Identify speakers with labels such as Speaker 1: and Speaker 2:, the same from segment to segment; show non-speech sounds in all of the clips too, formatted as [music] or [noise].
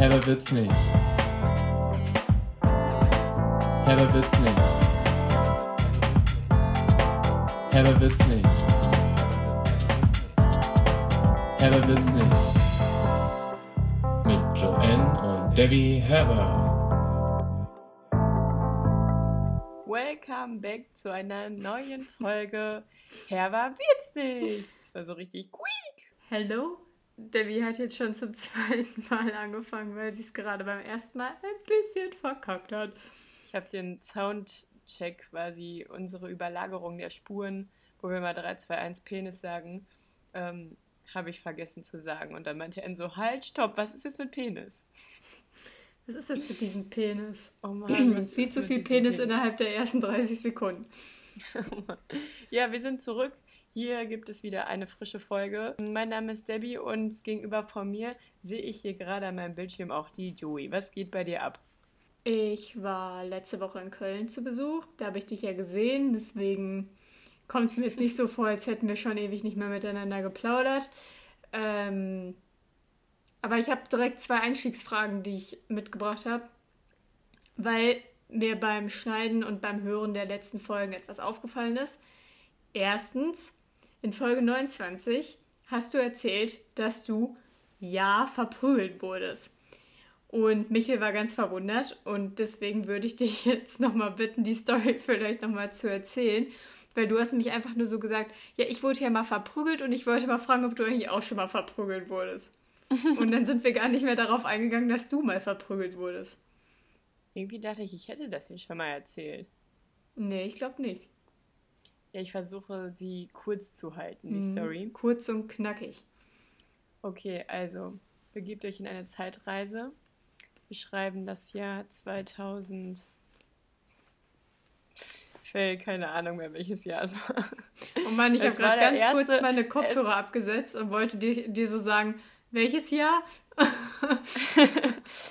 Speaker 1: Herber wird's nicht. Herber wird's nicht. Herber wird's nicht. Herber wird's nicht. Mit Joanne und Debbie Herber.
Speaker 2: Welcome back zu einer neuen Folge Herber wird's nicht. Das war so richtig quiek.
Speaker 3: Hallo? Debbie hat jetzt schon zum [laughs] zweiten Mal angefangen, weil sie es gerade beim ersten Mal ein bisschen verkackt hat.
Speaker 2: Ich habe den Soundcheck quasi, unsere Überlagerung der Spuren, wo wir mal 3, 2, 1 Penis sagen, ähm, habe ich vergessen zu sagen. Und dann meinte er so, halt, stopp, was ist jetzt mit Penis?
Speaker 3: Was ist das mit diesem Penis?
Speaker 2: Oh Mann, [clears throat]
Speaker 3: Viel zu viel
Speaker 2: diesem
Speaker 3: Penis innerhalb der ersten 30 Sekunden. [laughs]
Speaker 2: ja, wir sind zurück. Hier gibt es wieder eine frische Folge. Mein Name ist Debbie und gegenüber von mir sehe ich hier gerade an meinem Bildschirm auch die Joey. Was geht bei dir ab?
Speaker 3: Ich war letzte Woche in Köln zu Besuch. Da habe ich dich ja gesehen. Deswegen kommt es mir jetzt nicht so vor, als hätten wir schon ewig nicht mehr miteinander geplaudert. Ähm, aber ich habe direkt zwei Einstiegsfragen, die ich mitgebracht habe, weil mir beim Schneiden und beim Hören der letzten Folgen etwas aufgefallen ist. Erstens, in Folge 29 hast du erzählt, dass du ja verprügelt wurdest. Und Michael war ganz verwundert und deswegen würde ich dich [laughs] jetzt nochmal bitten, die Story vielleicht nochmal zu erzählen. Weil du hast nämlich einfach nur so gesagt, ja, ich wurde ja mal verprügelt und ich wollte mal fragen, ob du eigentlich auch schon mal verprügelt wurdest. [laughs] und dann sind wir gar nicht mehr darauf eingegangen, dass du mal verprügelt wurdest.
Speaker 2: Irgendwie dachte ich, ich hätte das hier schon mal erzählt.
Speaker 3: Nee, ich glaube nicht.
Speaker 2: Ja, ich versuche sie kurz zu halten, die
Speaker 3: Mhm.
Speaker 2: Story.
Speaker 3: Kurz und knackig.
Speaker 2: Okay, also begebt euch in eine Zeitreise. Wir schreiben das Jahr 2000. Ich will keine Ahnung mehr, welches Jahr es war.
Speaker 3: Oh Mann, ich habe gerade ganz kurz
Speaker 2: erste-
Speaker 3: meine Kopfhörer abgesetzt und wollte dir, dir so sagen, welches Jahr? [laughs]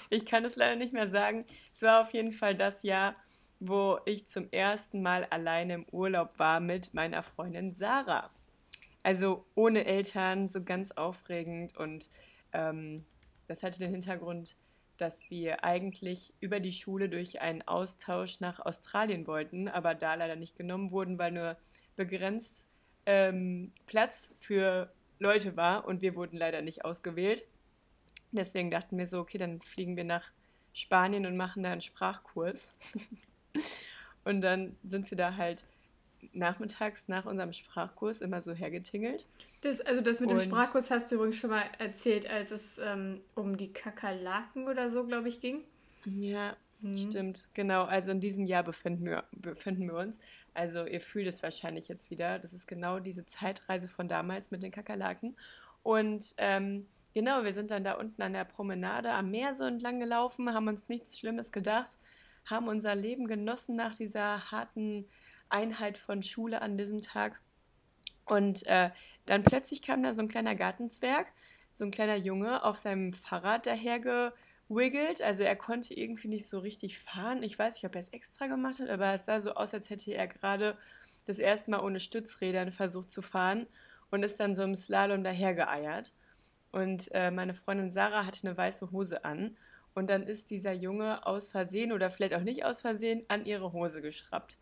Speaker 2: Ich kann es leider nicht mehr sagen. Es war auf jeden Fall das Jahr, wo ich zum ersten Mal alleine im Urlaub war mit meiner Freundin Sarah. Also ohne Eltern, so ganz aufregend. Und ähm, das hatte den Hintergrund, dass wir eigentlich über die Schule durch einen Austausch nach Australien wollten, aber da leider nicht genommen wurden, weil nur begrenzt ähm, Platz für Leute war und wir wurden leider nicht ausgewählt. Deswegen dachten wir so, okay, dann fliegen wir nach Spanien und machen da einen Sprachkurs. [laughs] und dann sind wir da halt nachmittags nach unserem Sprachkurs immer so hergetingelt.
Speaker 3: Das, also das mit dem
Speaker 2: Und-
Speaker 3: Sprachkurs hast du übrigens schon mal erzählt, als es ähm, um die Kakerlaken oder so, glaube ich, ging.
Speaker 2: Ja,
Speaker 3: Mhm.
Speaker 2: stimmt. Genau, also in diesem Jahr befinden wir, befinden wir uns. Also ihr fühlt es wahrscheinlich jetzt wieder. Das ist genau diese Zeitreise von damals mit den Kakerlaken. Und ähm, genau, wir sind dann da unten an der Promenade am Meer so entlang gelaufen, haben uns nichts Schlimmes gedacht, haben unser Leben genossen nach dieser harten Einheit von Schule an diesem Tag. Und äh, dann plötzlich kam da so ein kleiner Gartenzwerg, so ein kleiner Junge auf seinem Fahrrad dahergewiggelt. Also er konnte irgendwie nicht so richtig fahren. Ich weiß nicht, ob er es extra gemacht hat, aber es sah so aus, als hätte er gerade das erste Mal ohne Stützrädern versucht zu fahren und ist dann so im Slalom dahergeeiert. Und äh, meine Freundin Sarah hatte eine weiße Hose an. Und dann ist dieser Junge aus Versehen oder vielleicht auch nicht aus Versehen an ihre Hose geschraubt.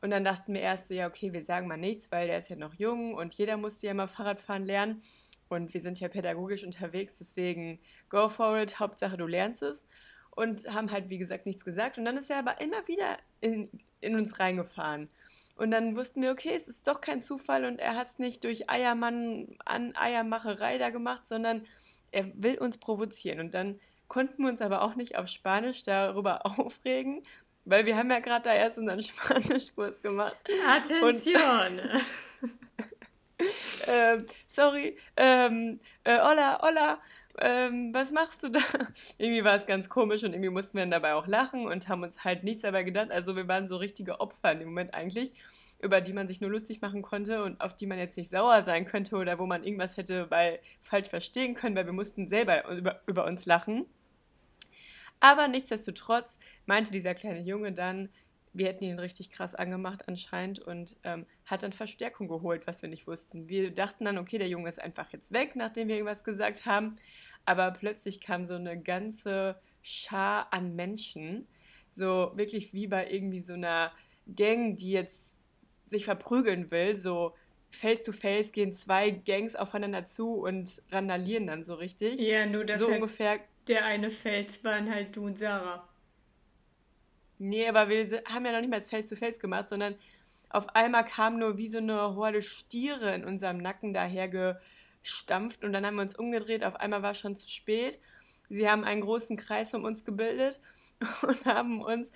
Speaker 2: Und dann dachten wir erst so, ja, okay, wir sagen mal nichts, weil der ist ja noch jung und jeder musste ja mal Fahrradfahren lernen. Und wir sind ja pädagogisch unterwegs, deswegen go for it, Hauptsache du lernst es. Und haben halt, wie gesagt, nichts gesagt. Und dann ist er aber immer wieder in, in uns reingefahren. Und dann wussten wir, okay, es ist doch kein Zufall und er hat es nicht durch Eiermann an Eiermacherei da gemacht, sondern er will uns provozieren. Und dann konnten wir uns aber auch nicht auf Spanisch darüber [laughs] aufregen, weil wir haben ja gerade da erst unseren [laughs] Spanischkurs gemacht.
Speaker 3: Attention! [laughs]
Speaker 2: ähm, sorry, ähm, äh, hola, hola, ähm, was machst du da? irgendwie war es ganz komisch und irgendwie mussten wir dann dabei auch lachen und haben uns halt nichts dabei gedacht. Also wir waren so richtige Opfer in dem Moment eigentlich, über die man sich nur lustig machen konnte und auf die man jetzt nicht sauer sein könnte oder wo man irgendwas hätte bei falsch verstehen können, weil wir mussten selber über, über uns lachen. Aber nichtsdestotrotz meinte dieser kleine Junge dann, wir hätten ihn richtig krass angemacht anscheinend und ähm, hat dann Verstärkung geholt, was wir nicht wussten. Wir dachten dann, okay, der Junge ist einfach jetzt weg, nachdem wir irgendwas gesagt haben. aber plötzlich kam so eine ganze Schar an Menschen, so wirklich wie bei irgendwie so einer Gang, die jetzt sich verprügeln will, so face to face gehen zwei Gangs aufeinander zu und randalieren dann so richtig.
Speaker 3: Ja, nur dass
Speaker 2: so
Speaker 3: halt
Speaker 2: ungefähr.
Speaker 3: der eine fällt, waren halt du und Sarah.
Speaker 2: Nee, aber wir haben ja noch nicht mal face to face gemacht, sondern auf einmal kam nur wie so eine Horde Stiere in unserem Nacken daher gestampft und dann haben wir uns umgedreht. Auf einmal war es schon zu spät. Sie haben einen großen Kreis um uns gebildet [laughs] und haben uns,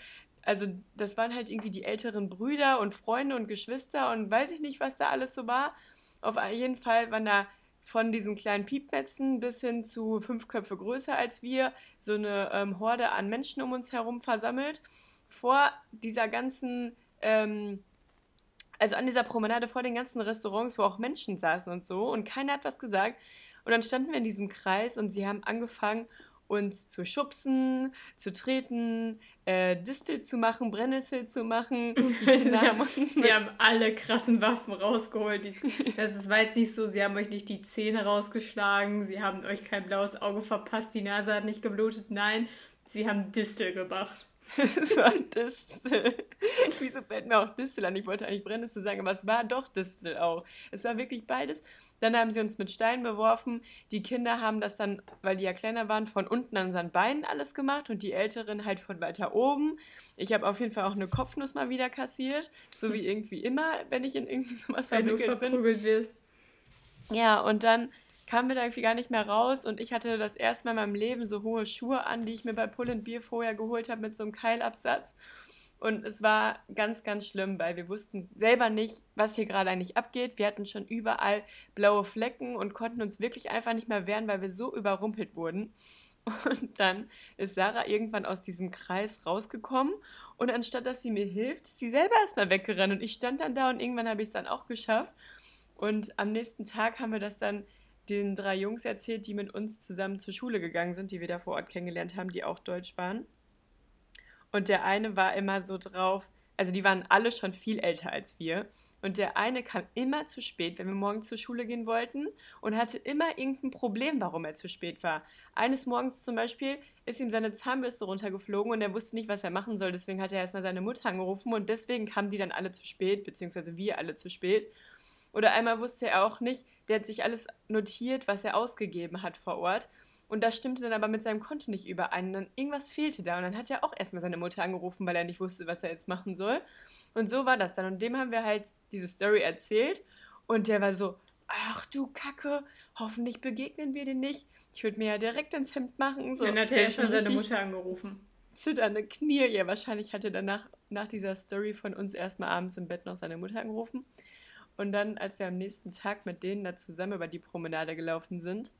Speaker 2: also das waren halt irgendwie die älteren Brüder und Freunde und Geschwister und weiß ich nicht, was da alles so war. Auf jeden Fall waren da von diesen kleinen Piepmetzen bis hin zu fünf Köpfe größer als wir so eine ähm, Horde an Menschen um uns herum versammelt. Vor dieser ganzen, ähm, also an dieser Promenade vor den ganzen Restaurants, wo auch Menschen saßen und so und keiner hat was gesagt. Und dann standen wir in diesem Kreis und sie haben angefangen, uns zu schubsen, zu treten, äh, Distel zu machen, Brennnessel zu machen. [laughs]
Speaker 3: Sie
Speaker 2: haben
Speaker 3: sie haben alle krassen Waffen rausgeholt. Dies- Das ist, war jetzt nicht so, sie haben euch nicht die Zähne rausgeschlagen, sie haben euch kein blaues Auge verpasst, die Nase hat nicht geblutet. Nein, sie haben Distel gemacht. [laughs]
Speaker 2: Es war Distel. [laughs] Wieso fällt mir auch Distel an? Ich wollte eigentlich Brennnessel sagen, aber es war doch Distel auch. Es war wirklich beides. Dann haben sie uns mit Steinen beworfen. Die Kinder haben das dann, weil die ja kleiner waren, von unten an unseren Beinen alles gemacht und die Älteren halt von weiter oben. Ich habe auf jeden Fall auch eine Kopfnuss mal wieder kassiert. So wie irgendwie immer, wenn ich in irgendwie [laughs] sowas
Speaker 3: Weil du
Speaker 2: verwickelt bin.
Speaker 3: verprügelt wirst.
Speaker 2: Ja, und dann kamen wir da irgendwie gar nicht mehr raus und ich hatte das erste Mal in meinem Leben so hohe Schuhe an, die ich mir bei Pull and Beer vorher geholt habe mit so einem Keilabsatz. Und es war ganz, ganz schlimm, weil wir wussten selber nicht, was hier gerade eigentlich abgeht. Wir hatten schon überall blaue Flecken und konnten uns wirklich einfach nicht mehr wehren, weil wir so überrumpelt wurden. Und dann ist Sarah irgendwann aus diesem Kreis rausgekommen und anstatt dass sie mir hilft, ist sie selber erstmal weggerannt und ich stand dann da und irgendwann habe ich es dann auch geschafft. Und am nächsten Tag haben wir das dann den drei Jungs erzählt, die mit uns zusammen zur Schule gegangen sind, die wir da vor Ort kennengelernt haben, die auch Deutsch waren. Und der eine war immer so drauf, also die waren alle schon viel älter als wir. Und der eine kam immer zu spät, wenn wir morgens zur Schule gehen wollten und hatte immer irgendein Problem, warum er zu spät war. Eines Morgens zum Beispiel ist ihm seine Zahnbürste runtergeflogen und er wusste nicht, was er machen soll. Deswegen hat er erstmal seine Mutter angerufen und deswegen kamen die dann alle zu spät, beziehungsweise wir alle zu spät. Oder einmal wusste er auch nicht, der hat sich alles notiert, was er ausgegeben hat vor Ort. Und das stimmte dann aber mit seinem Konto nicht überein. Und dann irgendwas fehlte da. Und dann hat er auch erstmal seine Mutter angerufen, weil er nicht wusste, was er jetzt machen soll. Und so war das dann. Und dem haben wir halt diese Story erzählt. Und der war so, ach du Kacke, hoffentlich begegnen wir den nicht. Ich würde mir ja direkt ins Hemd machen. So,
Speaker 3: Dann hat er erstmal seine Mutter angerufen.
Speaker 2: zitternde Knie. Ja, wahrscheinlich hat er danach, nach dieser Story von uns erstmal abends im Bett noch seine Mutter angerufen. Und dann, als wir am nächsten Tag mit denen da zusammen über die Promenade gelaufen sind,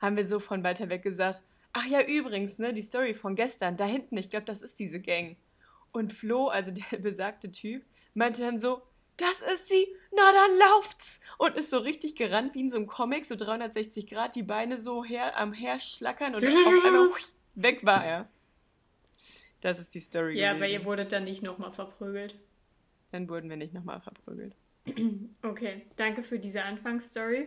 Speaker 2: haben wir so von weiter weg gesagt, ach ja, übrigens, ne, die Story von gestern, da hinten, ich glaube, das ist diese Gang. Und Flo, also der [laughs] besagte Typ, meinte dann so, das ist sie, na dann lauft's! Und ist so richtig gerannt wie in so einem Comic, so 360 Grad, die Beine so her, am Herschlackern und auf einmal [laughs] weg war er. Das ist die Story
Speaker 3: Ja,
Speaker 2: gewesen.
Speaker 3: aber ihr wurdet dann nicht nochmal verprügelt.
Speaker 2: Dann wurden wir nicht nochmal verprügelt. [clears throat]
Speaker 3: Okay, danke für diese Anfangsstory.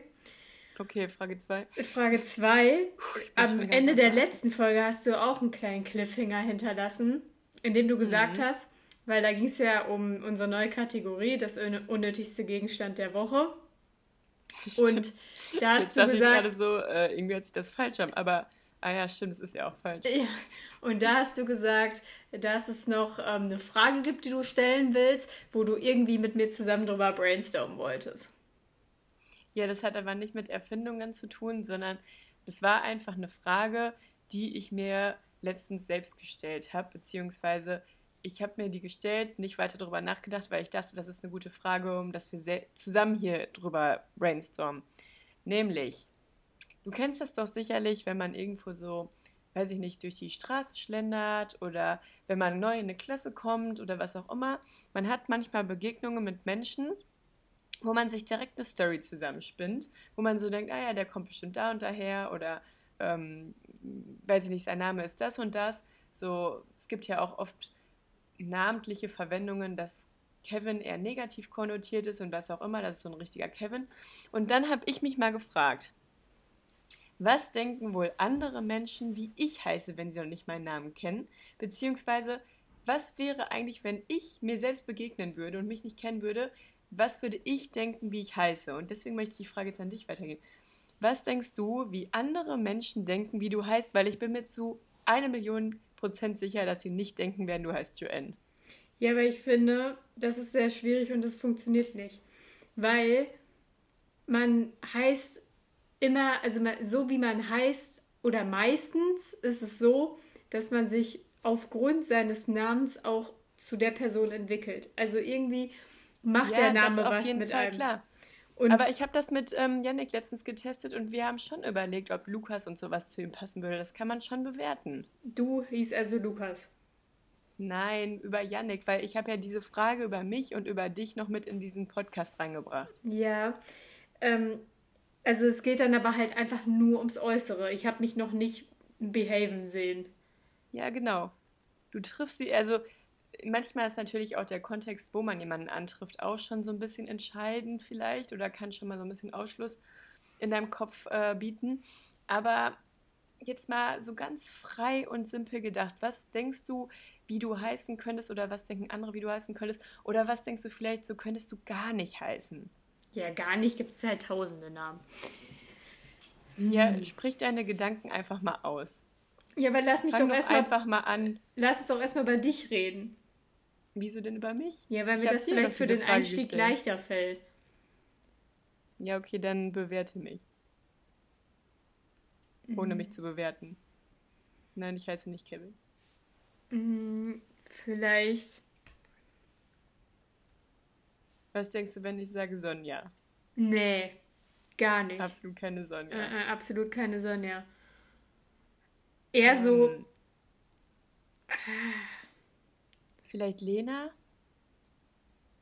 Speaker 2: Okay, Frage 2.
Speaker 3: Frage 2. Am Ende der letzten Folge hast du auch einen kleinen Cliffhanger hinterlassen, in dem du gesagt
Speaker 2: Mhm.
Speaker 3: hast, weil da ging es ja um unsere neue Kategorie, das un- unnötigste Gegenstand der Woche. Und da hast
Speaker 2: Jetzt
Speaker 3: du
Speaker 2: dachte ich gerade
Speaker 3: gesagt,
Speaker 2: so, äh, irgendwie hört sich das falsch an, aber, ah ja, stimmt, es ist ja auch falsch.
Speaker 3: ja, und da hast du gesagt, dass es noch ähm, eine Frage gibt, die du stellen willst, wo du irgendwie mit mir zusammen drüber brainstormen wolltest.
Speaker 2: Ja, das hat aber nicht mit Erfindungen zu tun, sondern das war einfach eine Frage, die ich mir letztens selbst gestellt habe, beziehungsweise ich habe mir die gestellt, nicht weiter darüber nachgedacht, weil ich dachte, das ist eine gute Frage, um dass wir zusammen hier drüber brainstormen. Nämlich, du kennst das doch sicherlich, wenn man irgendwo so, weiß ich nicht, durch die Straße schlendert oder wenn man neu in eine Klasse kommt oder was auch immer. Man hat manchmal Begegnungen mit Menschen, wo man sich direkt eine Story zusammenspinnt, wo man so denkt, ah ja, der kommt bestimmt da und daher oder ähm, weiß ich nicht, sein Name ist das und das. So, es gibt ja auch oft namentliche Verwendungen, dass Kevin eher negativ konnotiert ist und was auch immer, das ist so ein richtiger Kevin. Und dann habe ich mich mal gefragt, Was denken wohl andere Menschen, wie ich heiße, wenn sie noch nicht meinen Namen kennen? Beziehungsweise, was wäre eigentlich, wenn ich mir selbst begegnen würde und mich nicht kennen würde? Was würde ich denken, wie ich heiße? Und deswegen möchte ich die Frage jetzt an dich weitergeben. Was denkst du, wie andere Menschen denken, wie du heißt? Weil ich bin mir zu eine Million Prozent sicher, dass sie nicht denken werden, du heißt Joanne.
Speaker 3: Ja, aber ich finde, das ist sehr schwierig und das funktioniert nicht. Weil man heißt immer, also so wie man heißt, oder meistens ist es so, dass man sich aufgrund seines Namens auch zu der Person entwickelt. Also irgendwie macht ja, der Name was mit Fall, einem. Klar.
Speaker 2: Und Aber ich habe das mit ähm, Yannick letztens getestet und wir haben schon überlegt, ob Lukas und sowas zu ihm passen würde. Das kann man schon bewerten.
Speaker 3: Du hieß also Lukas.
Speaker 2: Nein, über Yannick, weil ich habe ja diese Frage über mich und über dich noch mit in diesen Podcast reingebracht.
Speaker 3: Ja, ähm, also es geht dann aber halt einfach nur ums Äußere. Ich habe mich noch nicht behaven sehen.
Speaker 2: Ja, genau. Du triffst sie, also manchmal ist natürlich auch der Kontext, wo man jemanden antrifft, auch schon so ein bisschen entscheidend vielleicht oder kann schon mal so ein bisschen Ausschluss in deinem Kopf äh, bieten. Aber jetzt mal so ganz frei und simpel gedacht, was denkst du, wie du heißen könntest oder was denken andere, wie du heißen könntest oder was denkst du vielleicht, so könntest du gar nicht heißen?
Speaker 3: Ja, gar nicht gibt es halt tausende Namen.
Speaker 2: Ja, hm. sprich deine Gedanken einfach mal aus.
Speaker 3: Ja, aber lass mich Fang doch erstmal
Speaker 2: einfach mal an.
Speaker 3: Lass uns doch erstmal bei dich reden.
Speaker 2: Wieso denn über mich?
Speaker 3: Ja, weil mir das vielleicht für den Frage Einstieg gestellt. leichter fällt.
Speaker 2: Ja, okay, dann bewerte mich. Ohne mhm. mich zu bewerten. Nein, ich heiße nicht Kevin.
Speaker 3: Mhm, vielleicht.
Speaker 2: Was denkst du, wenn ich sage Sonja?
Speaker 3: Nee, gar nicht.
Speaker 2: Absolut keine Sonja.
Speaker 3: Äh, äh, absolut keine Sonja. Eher um, so. Ähm.
Speaker 2: Vielleicht Lena?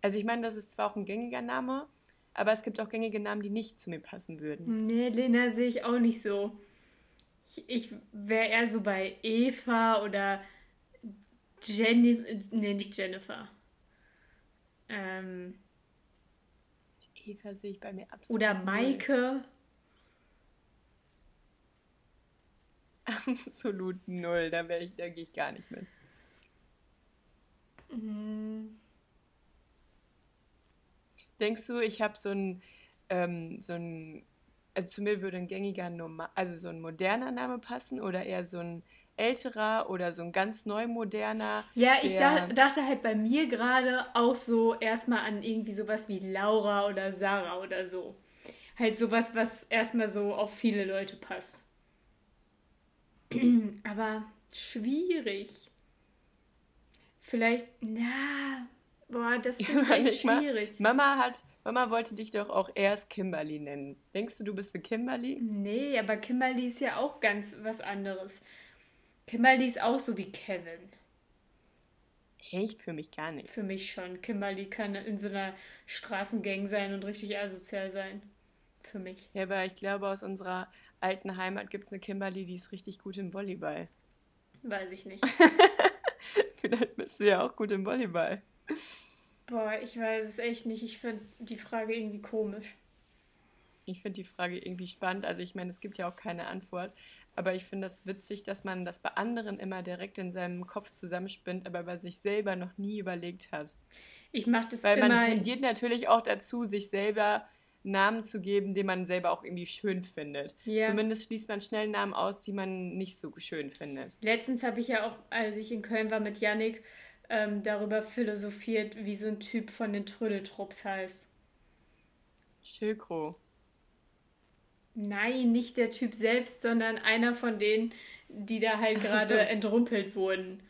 Speaker 2: Also ich meine, das ist zwar auch ein gängiger Name, aber es gibt auch gängige Namen, die nicht zu mir passen würden.
Speaker 3: Nee, Lena sehe ich auch nicht so. Ich, ich wäre eher so bei Eva oder Jennifer. Nee, nicht Jennifer. Ähm,
Speaker 2: Eva sehe ich bei mir absolut.
Speaker 3: Oder Maike. [laughs]
Speaker 2: Absolut null. Da, ich, da gehe ich gar nicht mit.
Speaker 3: Mhm.
Speaker 2: Denkst du, ich habe so ein, ähm, so ein, also zu mir würde ein gängiger, Norma also so ein moderner Name passen oder eher so ein älterer oder so ein ganz neu moderner?
Speaker 3: Ja, ich da, dachte halt bei mir gerade auch so erstmal an irgendwie sowas wie Laura oder Sarah oder so. Halt sowas, was erstmal so auf viele Leute passt. [clears throat] Aber schwierig. Vielleicht, na, boah, das finde ich echt schwierig.
Speaker 2: Mal, Mama hat, Mama wollte dich doch auch erst Kimberly nennen. Denkst du, du bist eine Kimberly?
Speaker 3: Nee, aber Kimberly ist ja auch ganz was anderes. Kimberly ist auch so wie Kevin.
Speaker 2: Echt? Für mich gar nicht.
Speaker 3: Für mich schon. Kimberly kann in so einer Straßengang sein und richtig asozial sein. Für mich.
Speaker 2: Ja, aber ich glaube, aus unserer alten Heimat gibt es eine Kimberly, die ist richtig gut im Volleyball.
Speaker 3: Weiß ich nicht. [laughs]
Speaker 2: Vielleicht bist du ja auch gut im Volleyball.
Speaker 3: Boah, ich weiß es echt nicht. Ich finde die Frage irgendwie komisch.
Speaker 2: Ich finde die Frage irgendwie spannend. Also ich meine, es gibt ja auch keine Antwort. Aber ich finde das witzig, dass man das bei anderen immer direkt in seinem Kopf zusammenspinnt, aber bei sich selber noch nie überlegt hat.
Speaker 3: Ich mache das
Speaker 2: Weil man tendiert natürlich auch dazu, sich selber Namen zu geben, den man selber auch irgendwie schön findet. Ja. Zumindest schließt man schnell Namen aus, die man nicht so schön findet.
Speaker 3: Letztens habe ich ja auch, als ich in Köln war mit Yannick, ähm, darüber philosophiert, wie so ein Typ von den Trödeltrupps heißt.
Speaker 2: Schilkro.
Speaker 3: Nein, nicht der Typ selbst, sondern einer von denen, die da halt gerade so. entrumpelt wurden.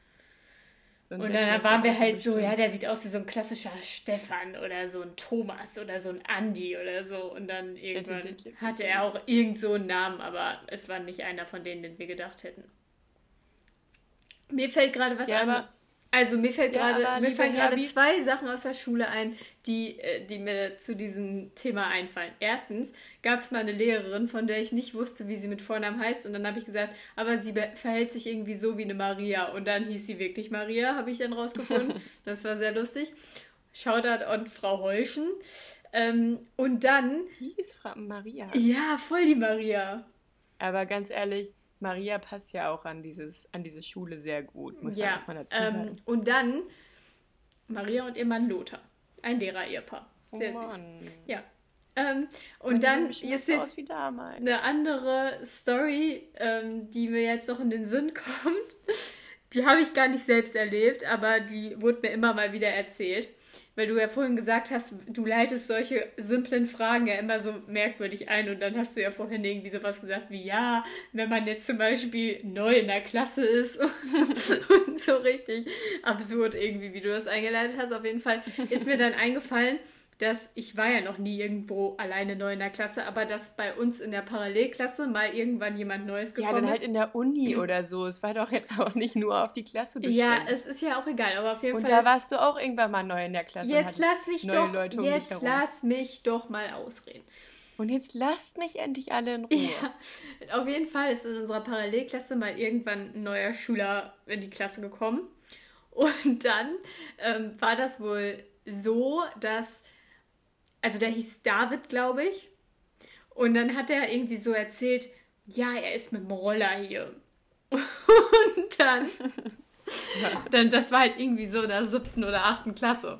Speaker 3: So und dann waren wir halt so, ja, der sieht aus wie so ein klassischer Stefan oder so ein Thomas oder so ein Andy oder so. Und dann irgendwann hatte er auch irgend so einen Namen, aber es war nicht einer von denen, den wir gedacht hätten. Mir fällt gerade was ja, an. Also mir fällt ja, gerade mir fallen gerade zwei Sachen aus der Schule ein, die, äh, die mir zu diesem Thema einfallen. Erstens gab es mal eine Lehrerin, von der ich nicht wusste, wie sie mit Vornamen heißt, und dann habe ich gesagt, aber sie verhält sich irgendwie so wie eine Maria. Und dann hieß sie wirklich Maria, habe ich dann rausgefunden. [laughs] das war sehr lustig. Shoutout an Frau Heuschen. Ähm, und dann.
Speaker 2: Die ist Frau Maria.
Speaker 3: Ja, voll die Maria.
Speaker 2: Aber ganz ehrlich, Maria passt ja auch an, dieses, an diese Schule sehr gut, muss
Speaker 3: ja,
Speaker 2: man auch mal dazu
Speaker 3: ähm,
Speaker 2: sagen.
Speaker 3: und dann Maria und ihr Mann Lothar. Ein Lehrer-Ehepaar. Sehr
Speaker 2: oh
Speaker 3: süß. Ja. Ähm, und,
Speaker 2: die
Speaker 3: dann ist jetzt
Speaker 2: aus wie damals.
Speaker 3: eine andere Story, ähm, die mir jetzt noch in den Sinn [laughs] kommt. Die habe ich gar nicht selbst erlebt, aber die wurde mir immer mal wieder erzählt. Weil du ja vorhin gesagt hast, du leitest solche simplen Fragen ja immer so merkwürdig ein und dann hast du ja vorhin irgendwie sowas gesagt wie, ja, wenn man jetzt zum Beispiel neu in der Klasse ist [laughs] und so richtig absurd irgendwie, wie du das eingeleitet hast. Auf jeden Fall ist mir dann eingefallen, dass ich war ja noch nie irgendwo alleine neu in der Klasse, aber dass bei uns in der Parallelklasse mal irgendwann jemand Neues
Speaker 2: Ja,
Speaker 3: gekommen
Speaker 2: dann halt
Speaker 3: ist.
Speaker 2: in der Uni oder so. Es war doch jetzt auch nicht nur auf die Klasse beschränkt.
Speaker 3: Ja, es ist ja auch egal, aber auf jeden
Speaker 2: Und
Speaker 3: Fall.
Speaker 2: da
Speaker 3: ist-
Speaker 2: warst du auch irgendwann mal neu in der Klasse. und
Speaker 3: jetzt lass mich doch,
Speaker 2: um
Speaker 3: jetzt lass mich doch mal ausreden.
Speaker 2: Und jetzt lasst mich endlich alle in Ruhe.
Speaker 3: Ja, auf jeden Fall ist in unserer Parallelklasse mal irgendwann ein neuer Schüler in die Klasse gekommen. Und dann ähm, war das wohl so, dass, also der hieß David, glaube ich. Und dann hat er irgendwie so erzählt, ja, er ist mit dem Roller hier. [laughs] Und dann, dann, das war halt irgendwie so in der siebten oder achten Klasse.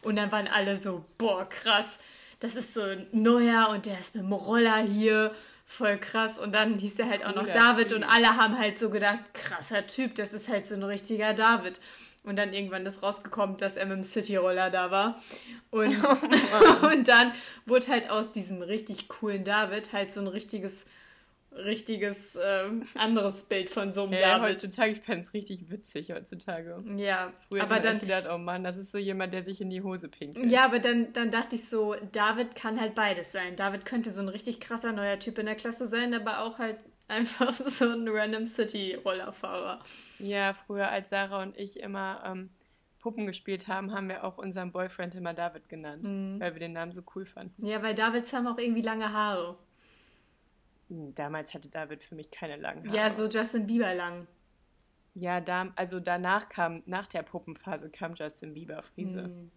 Speaker 3: Und dann waren alle so, boah, krass, das ist so ein neuer und der ist mit dem Roller hier, voll krass. Und dann hieß er halt auch noch David
Speaker 2: Typ.
Speaker 3: und alle haben halt so gedacht, krasser Typ, das ist halt so ein richtiger David. Und dann irgendwann ist rausgekommen, dass er mit dem City-Roller da war. Und, [laughs]
Speaker 2: Oh [laughs]
Speaker 3: und dann wurde halt aus diesem richtig coolen David halt so ein richtiges, richtiges ähm, anderes Bild von so einem
Speaker 2: Ja,
Speaker 3: David.
Speaker 2: heutzutage, ich fände es richtig witzig heutzutage.
Speaker 3: Ja,
Speaker 2: Früher
Speaker 3: aber dann
Speaker 2: gedacht, oh Mann, das ist so jemand, der sich in die Hose pinkelt.
Speaker 3: Ja, aber dann, dann dachte ich so, David kann halt beides sein. David könnte so ein richtig krasser neuer Typ in der Klasse sein, aber auch halt einfach [laughs] so ein random City-Rollerfahrer.
Speaker 2: Ja, früher als Sarah und ich immer ähm, Puppen gespielt haben, haben wir auch unseren Boyfriend immer David genannt,
Speaker 3: Mhm.
Speaker 2: weil wir den Namen so cool fanden.
Speaker 3: Ja, weil Davids haben auch irgendwie lange Haare.
Speaker 2: Hm, Damals hatte David für mich keine langen Haare.
Speaker 3: Ja, so Justin Bieber lang.
Speaker 2: Ja, da, also danach kam, nach der Puppenphase kam Justin Bieber Friese.
Speaker 3: Hm.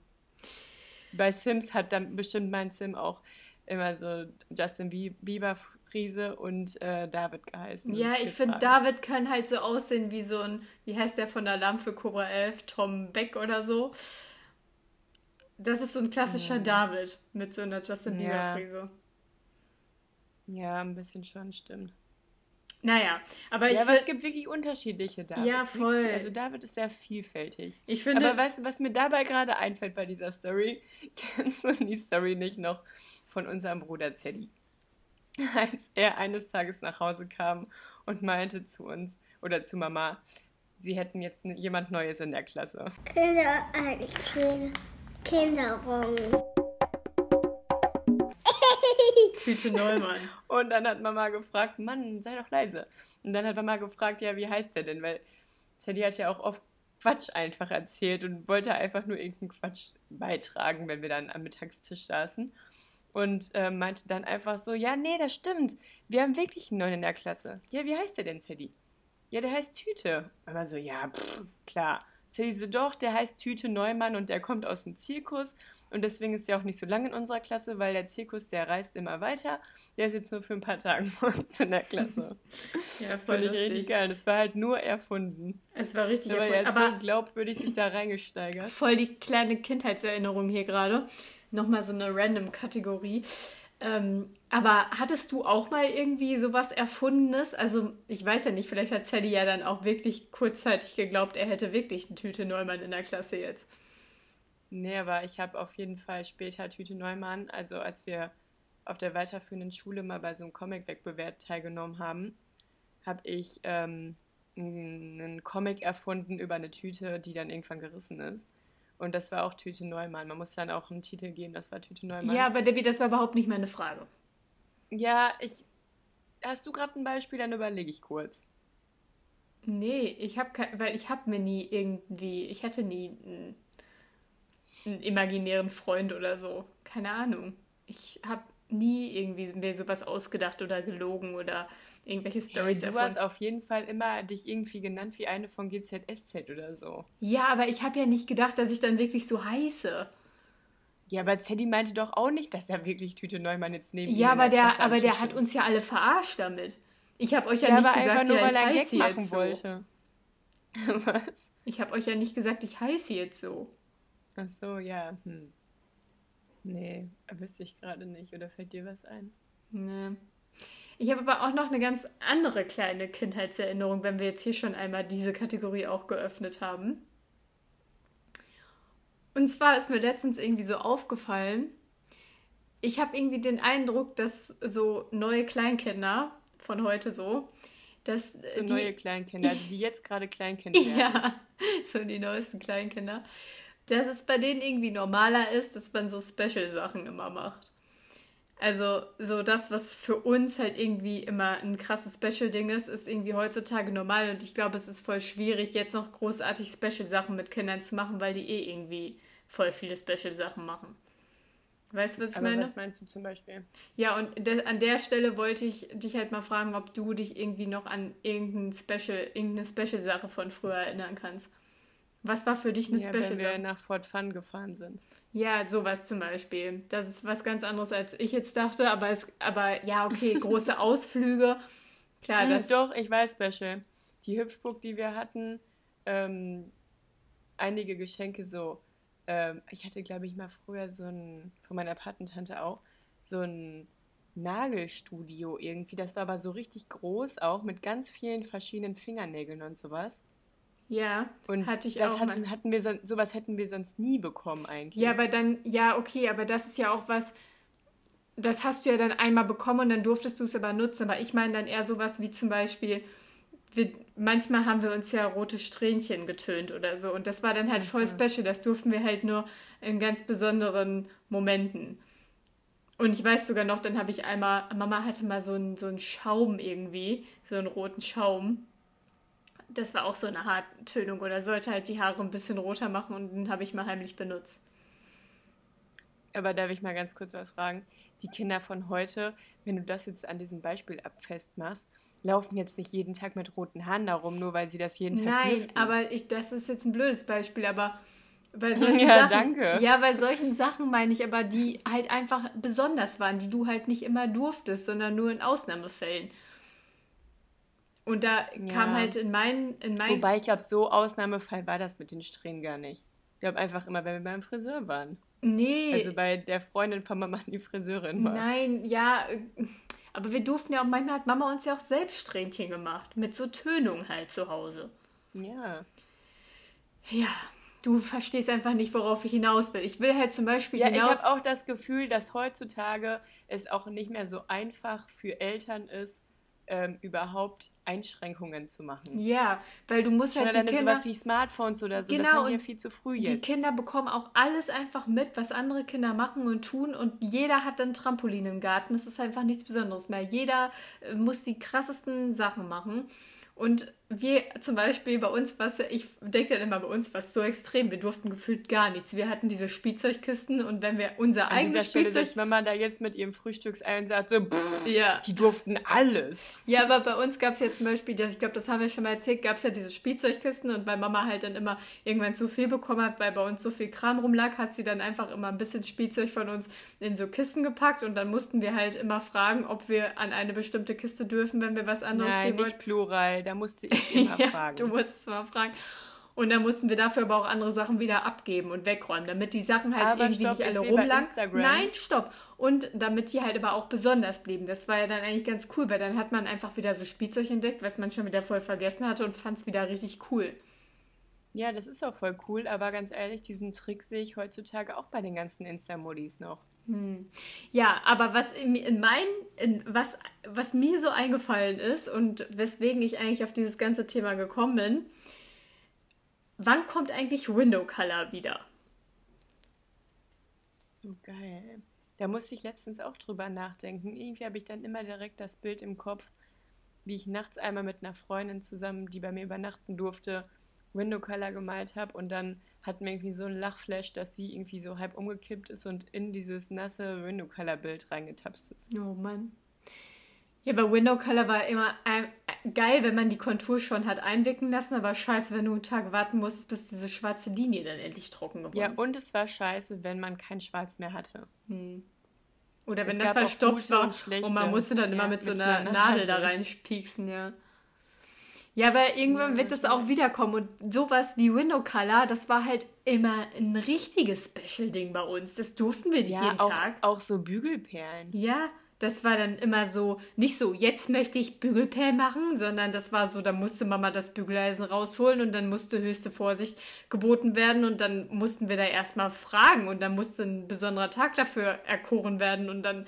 Speaker 2: Bei Sims hat dann bestimmt mein Sim auch immer so Justin Bie- Bieber Friese und äh, David geheißen.
Speaker 3: Ja, ich finde. David kann halt so aussehen wie so ein, wie heißt der von Alarm für Cobra 11, Tom Beck oder so. Das ist so ein klassischer David mit so einer Justin
Speaker 2: Mhm. Ja. Ja, ein bisschen schon, stimmt.
Speaker 3: Naja, aber ich
Speaker 2: ja, aber es gibt wirklich unterschiedliche Davids.
Speaker 3: Ja, voll.
Speaker 2: Also David ist sehr vielfältig.
Speaker 3: ich finde,
Speaker 2: Aber weißt du, was mir dabei gerade einfällt bei dieser Story? [laughs] Kennst du die Story nicht noch von unserem Bruder Zeddy? [laughs] Als er eines Tages nach Hause kam und meinte zu uns oder zu Mama, sie hätten jetzt jemand Neues in der Klasse.
Speaker 4: Kinder, äh, Kinder, Kinderung. [laughs]
Speaker 3: Tüte Neumann.
Speaker 2: Und dann hat Mama gefragt, Mann, sei doch leise. Und dann hat Mama gefragt, ja, wie heißt der denn? Weil Teddy hat ja auch oft Quatsch einfach erzählt und wollte einfach nur irgendeinen Quatsch beitragen, wenn wir dann am Mittagstisch saßen. Und äh, meinte dann einfach so, ja, nee, das stimmt. Wir haben wirklich einen neuen in der Klasse. Ja, wie heißt der denn, Teddy? Ja, der heißt Tüte. Aber so, ja, pff, klar. Teddy so, doch, der heißt Tüte Neumann und der kommt aus dem Zirkus. Und deswegen ist er auch nicht so lange in unserer Klasse, weil der Zirkus, der reist immer weiter. Der ist jetzt nur für ein paar Tage [laughs] bei uns in der Klasse. [laughs]
Speaker 3: Ja, voll
Speaker 2: Fand ich richtig geil. Das war halt nur erfunden.
Speaker 3: Es war richtig
Speaker 2: Aber
Speaker 3: erfunden. Aber
Speaker 2: so glaubwürdig sich da reingesteigert.
Speaker 3: voll die kleine Kindheitserinnerung hier gerade. Nochmal so eine random Kategorie. Ähm, aber hattest du auch mal irgendwie sowas Erfundenes? Also, ich weiß ja nicht, vielleicht hat Sally ja dann auch wirklich kurzzeitig geglaubt, er hätte wirklich eine Tüte Neumann in der Klasse jetzt.
Speaker 2: Nee, aber ich habe auf jeden Fall später Tüte Neumann, also als wir auf der weiterführenden Schule mal bei so einem Comic-Wettbewerb teilgenommen haben, habe ich ähm, einen Comic erfunden über eine Tüte, die dann irgendwann gerissen ist. Und das war auch Tüte Neumann. Man muss dann auch einen Titel geben, das war Tüte Neumann.
Speaker 3: Ja, aber Debbie, das war überhaupt nicht meine Frage.
Speaker 2: ja ich. Hast du gerade ein Beispiel, dann überlege ich kurz.
Speaker 3: Nee, ich habe weil ich habe mir nie irgendwie, ich hatte nie einen, einen imaginären Freund oder so. Keine Ahnung. Ich habe nie irgendwie mir sowas ausgedacht oder gelogen oder irgendwelche Stories
Speaker 2: du hast auf jeden Fall immer dich irgendwie genannt wie eine von GZSZ oder so.
Speaker 3: Ja, aber ich habe ja nicht gedacht, dass ich dann wirklich so heiße.
Speaker 2: Ja, aber Zeddy meinte doch auch nicht, dass er wirklich Tüte Neumann jetzt neben
Speaker 3: Ja, aber der,
Speaker 2: Klasse
Speaker 3: aber der hat uns ja alle verarscht damit. Ich habe euch ja, ja nicht gesagt, nur, ja, ich heiße jetzt so. Wollte. [laughs] Was? Ich habe euch ja nicht gesagt, ich heiße jetzt so.
Speaker 2: Ach so, ja. Hm. Nee, wüsste ich gerade nicht. Oder fällt dir was ein?
Speaker 3: Nee. Ich habe aber auch noch eine ganz andere kleine Kindheitserinnerung, wenn wir jetzt hier schon einmal diese Kategorie auch geöffnet haben. Und zwar ist mir letztens irgendwie so aufgefallen, ich habe irgendwie den Eindruck, dass so neue Kleinkinder von heute so, dass
Speaker 2: so die, neue Kleinkinder, also die jetzt gerade Kleinkinder [laughs] werden. Ja,
Speaker 3: so die neuesten Kleinkinder, dass es bei denen irgendwie normaler ist, dass man so Special-Sachen immer macht. Also so das, was für uns halt irgendwie immer ein krasses Special-Ding ist, ist irgendwie heutzutage normal und ich glaube, es ist voll schwierig, jetzt noch großartig Special-Sachen mit Kindern zu machen, weil die eh irgendwie voll viele Special-Sachen machen. Weißt du, was ich Aber meine?
Speaker 2: Was meinst du zum Beispiel?
Speaker 3: Ja, und de an der Stelle wollte ich dich halt mal fragen, ob du dich irgendwie noch an irgendein Special, irgendeine Special-Sache von früher erinnern kannst. Was war für dich eine
Speaker 2: ja, Special-Sache? Wenn wir nach Fort Fun gefahren sind.
Speaker 3: Ja, sowas zum Beispiel. Das ist was ganz anderes, als ich jetzt dachte, aber, es, aber ja, okay, [laughs] große Ausflüge.
Speaker 2: Klar, hm, das. Doch, ich weiß Special. Die Hüpfburg, die wir hatten, ähm, einige Geschenke so ähm, ich hatte, glaube ich, mal früher so ein, von meiner Patentante auch, so ein Nagelstudio irgendwie. Das war aber so richtig groß auch, mit ganz vielen verschiedenen Fingernägeln und sowas.
Speaker 3: Ja,
Speaker 2: und hatte ich das auch. Hatten, hatten wir so, sowas hätten wir sonst nie bekommen eigentlich.
Speaker 3: Ja, aber dann, ja, okay, aber das ist ja auch was, das hast du ja dann einmal bekommen und dann durftest du es aber nutzen. Aber ich meine dann eher sowas wie zum Beispiel, wir, manchmal haben wir uns ja rote Strähnchen getönt oder so. Und das war dann halt voll special. Das durften wir halt nur in ganz besonderen Momenten. Und ich weiß sogar noch, dann habe ich einmal, Mama hatte mal so einen, so einen Schaum irgendwie, so einen roten Schaum. Das war auch so eine Haartönung oder sollte halt die Haare ein bisschen roter machen und den habe ich mal heimlich benutzt.
Speaker 2: Aber darf ich mal ganz kurz was fragen? Die Kinder von heute, wenn du das jetzt an diesem Beispiel abfestmachst, laufen jetzt nicht jeden Tag mit roten Haaren darum, nur weil sie das jeden Tag
Speaker 3: Nein, dürfen. aber ich, das ist jetzt ein blödes Beispiel, aber bei [laughs] solchen ja, Sachen, danke. Ja, bei solchen Sachen meine ich aber, die halt einfach besonders waren, die du halt nicht immer durftest, sondern nur in Ausnahmefällen. Und da ja. kam halt in meinen, in meinen.
Speaker 2: Wobei ich glaube, so Ausnahmefall war das mit den Strähnen gar nicht. Ich glaube einfach immer, wenn wir beim Friseur waren. Nee. Also bei der Freundin von Mama, die Friseurin
Speaker 3: war. Nein, ja, aber wir durften ja auch, manchmal hat Mama uns ja auch selbst Strähnchen gemacht. Mit so Tönung halt zu Hause. Ja. Ja, du verstehst einfach nicht, worauf ich hinaus will. Ich will halt zum Beispiel
Speaker 2: ja, hinaus... ich habe auch das Gefühl, dass heutzutage es auch nicht mehr so einfach für Eltern ist, ähm, überhaupt Einschränkungen zu machen.
Speaker 3: Ja, weil du musst
Speaker 2: halt die Kinder... sowas wie Smartphones oder so, genau, das haben ja viel zu früh
Speaker 3: jetzt. Die Kinder bekommen auch alles einfach mit, was andere Kinder machen und tun und jeder hat dann Trampolin im Garten. Es ist einfach nichts Besonderes mehr. Jeder äh, muss die krassesten Sachen machen und wir zum Beispiel bei uns, was ich denke dann immer bei uns, was so extrem, wir durften gefühlt gar nichts. Wir hatten diese Spielzeugkisten und wenn wir unser An eigenes
Speaker 2: Spielzeug... Stelle, wenn man da jetzt mit ihrem Frühstücksei sagt, so, pff, ja. die durften alles.
Speaker 3: Ja, aber bei uns gab es ja zum Beispiel, das, ich glaube, das haben wir schon mal erzählt, gab es ja diese Spielzeugkisten und weil Mama halt dann immer irgendwann zu viel bekommen hat, weil bei uns so viel Kram rumlag, hat sie dann einfach immer ein bisschen Spielzeug von uns in so Kisten gepackt und dann mussten wir halt immer fragen, ob wir an eine bestimmte Kiste dürfen, wenn wir was anderes
Speaker 2: Nein, spielen wollten. nicht plural, da musste ich immer [laughs] ja, fragen.
Speaker 3: Du musst es mal fragen. Und dann mussten wir dafür aber auch andere Sachen wieder abgeben und wegräumen, damit die Sachen halt aber irgendwie stopp, nicht alle rumlangen. Nein, stopp. Und damit die halt aber auch besonders blieben. Das war ja dann eigentlich ganz cool, weil dann hat man einfach wieder so Spielzeug entdeckt, was man schon wieder voll vergessen hatte und fand es wieder richtig cool.
Speaker 2: Ja, das ist auch voll cool, aber ganz ehrlich, diesen Trick sehe ich heutzutage auch bei den ganzen Insta-Modis noch.
Speaker 3: Hm. Ja, aber was in, in mein, in, was, was mir so eingefallen ist und weswegen ich eigentlich auf dieses ganze Thema gekommen bin, wann kommt eigentlich Window Color wieder?
Speaker 2: Oh, geil. Da musste ich letztens auch drüber nachdenken. Irgendwie habe ich dann immer direkt das Bild im Kopf, wie ich nachts einmal mit einer Freundin zusammen, die bei mir übernachten durfte, Window Color gemalt habe und dann hatten wir irgendwie so ein Lachflash, dass sie irgendwie so halb umgekippt ist und in dieses nasse Window Color Bild reingetapst ist.
Speaker 3: Oh Mann. Ja, bei Window Color war immer äh, geil, wenn man die Kontur schon hat einwickeln lassen, aber scheiße, wenn du einen Tag warten musst, bis diese schwarze Linie dann endlich trocken
Speaker 2: geworden Ja, und es war scheiße, wenn man kein Schwarz mehr hatte. Hm.
Speaker 3: Oder wenn
Speaker 2: Es
Speaker 3: das verstopft war
Speaker 2: und
Speaker 3: und man musste dann immer mit so
Speaker 2: mit so
Speaker 3: einer Nadel da
Speaker 2: Nadel.
Speaker 3: reinspieksen, ja. Ja, aber irgendwann wird das auch wiederkommen und sowas wie Window Color, das war halt immer ein richtiges Special-Ding bei uns. Das durften wir nicht
Speaker 2: Ja,
Speaker 3: jeden
Speaker 2: auch,
Speaker 3: Tag.
Speaker 2: auch so Bügelperlen.
Speaker 3: Ja, das war dann immer so, nicht so, jetzt möchte ich Bügelperlen machen, sondern das war so, da musste Mama das Bügeleisen rausholen und dann musste höchste Vorsicht geboten werden und dann mussten wir da erstmal fragen und dann musste ein besonderer Tag dafür erkoren werden und dann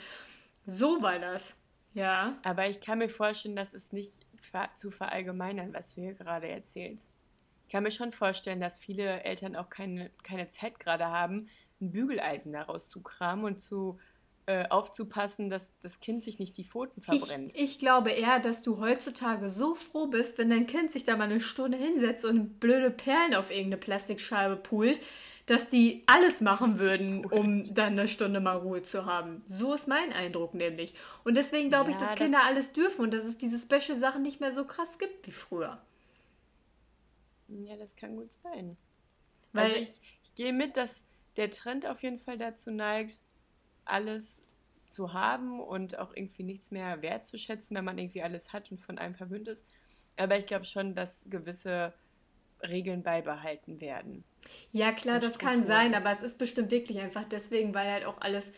Speaker 3: so war das. Ja.
Speaker 2: Aber ich kann mir vorstellen, dass es nicht ver zu verallgemeinern, was du hier gerade erzählst. Ich kann mir schon vorstellen, dass viele Eltern auch keine, keine Zeit gerade haben, ein Bügeleisen daraus zu kramen und zu äh, aufzupassen, dass das Kind sich nicht die Pfoten
Speaker 3: Ich,
Speaker 2: verbrennt.
Speaker 3: ich glaube eher, dass du heutzutage so froh bist, wenn dein Kind sich da mal eine Stunde hinsetzt und blöde Perlen auf irgendeine Plastikscheibe pult, dass die alles machen würden, um dann eine Stunde mal Ruhe zu haben. So ist mein Eindruck nämlich. Und deswegen glaube ich,
Speaker 2: Ja,
Speaker 3: dass
Speaker 2: das-
Speaker 3: Kinder alles dürfen und dass es diese Special-Sachen nicht mehr so krass gibt wie früher.
Speaker 2: Ja, das kann gut sein.
Speaker 3: Weil-
Speaker 2: also ich, ich gehe mit, dass der Trend auf jeden Fall dazu neigt, alles zu haben und auch irgendwie nichts mehr wertzuschätzen, wenn man irgendwie alles hat und von allem verwöhnt ist. Aber ich glaube schon, dass gewisse Regeln beibehalten werden.
Speaker 3: Ja, klar, das kann sein, aber es ist bestimmt wirklich einfach deswegen, weil halt auch alles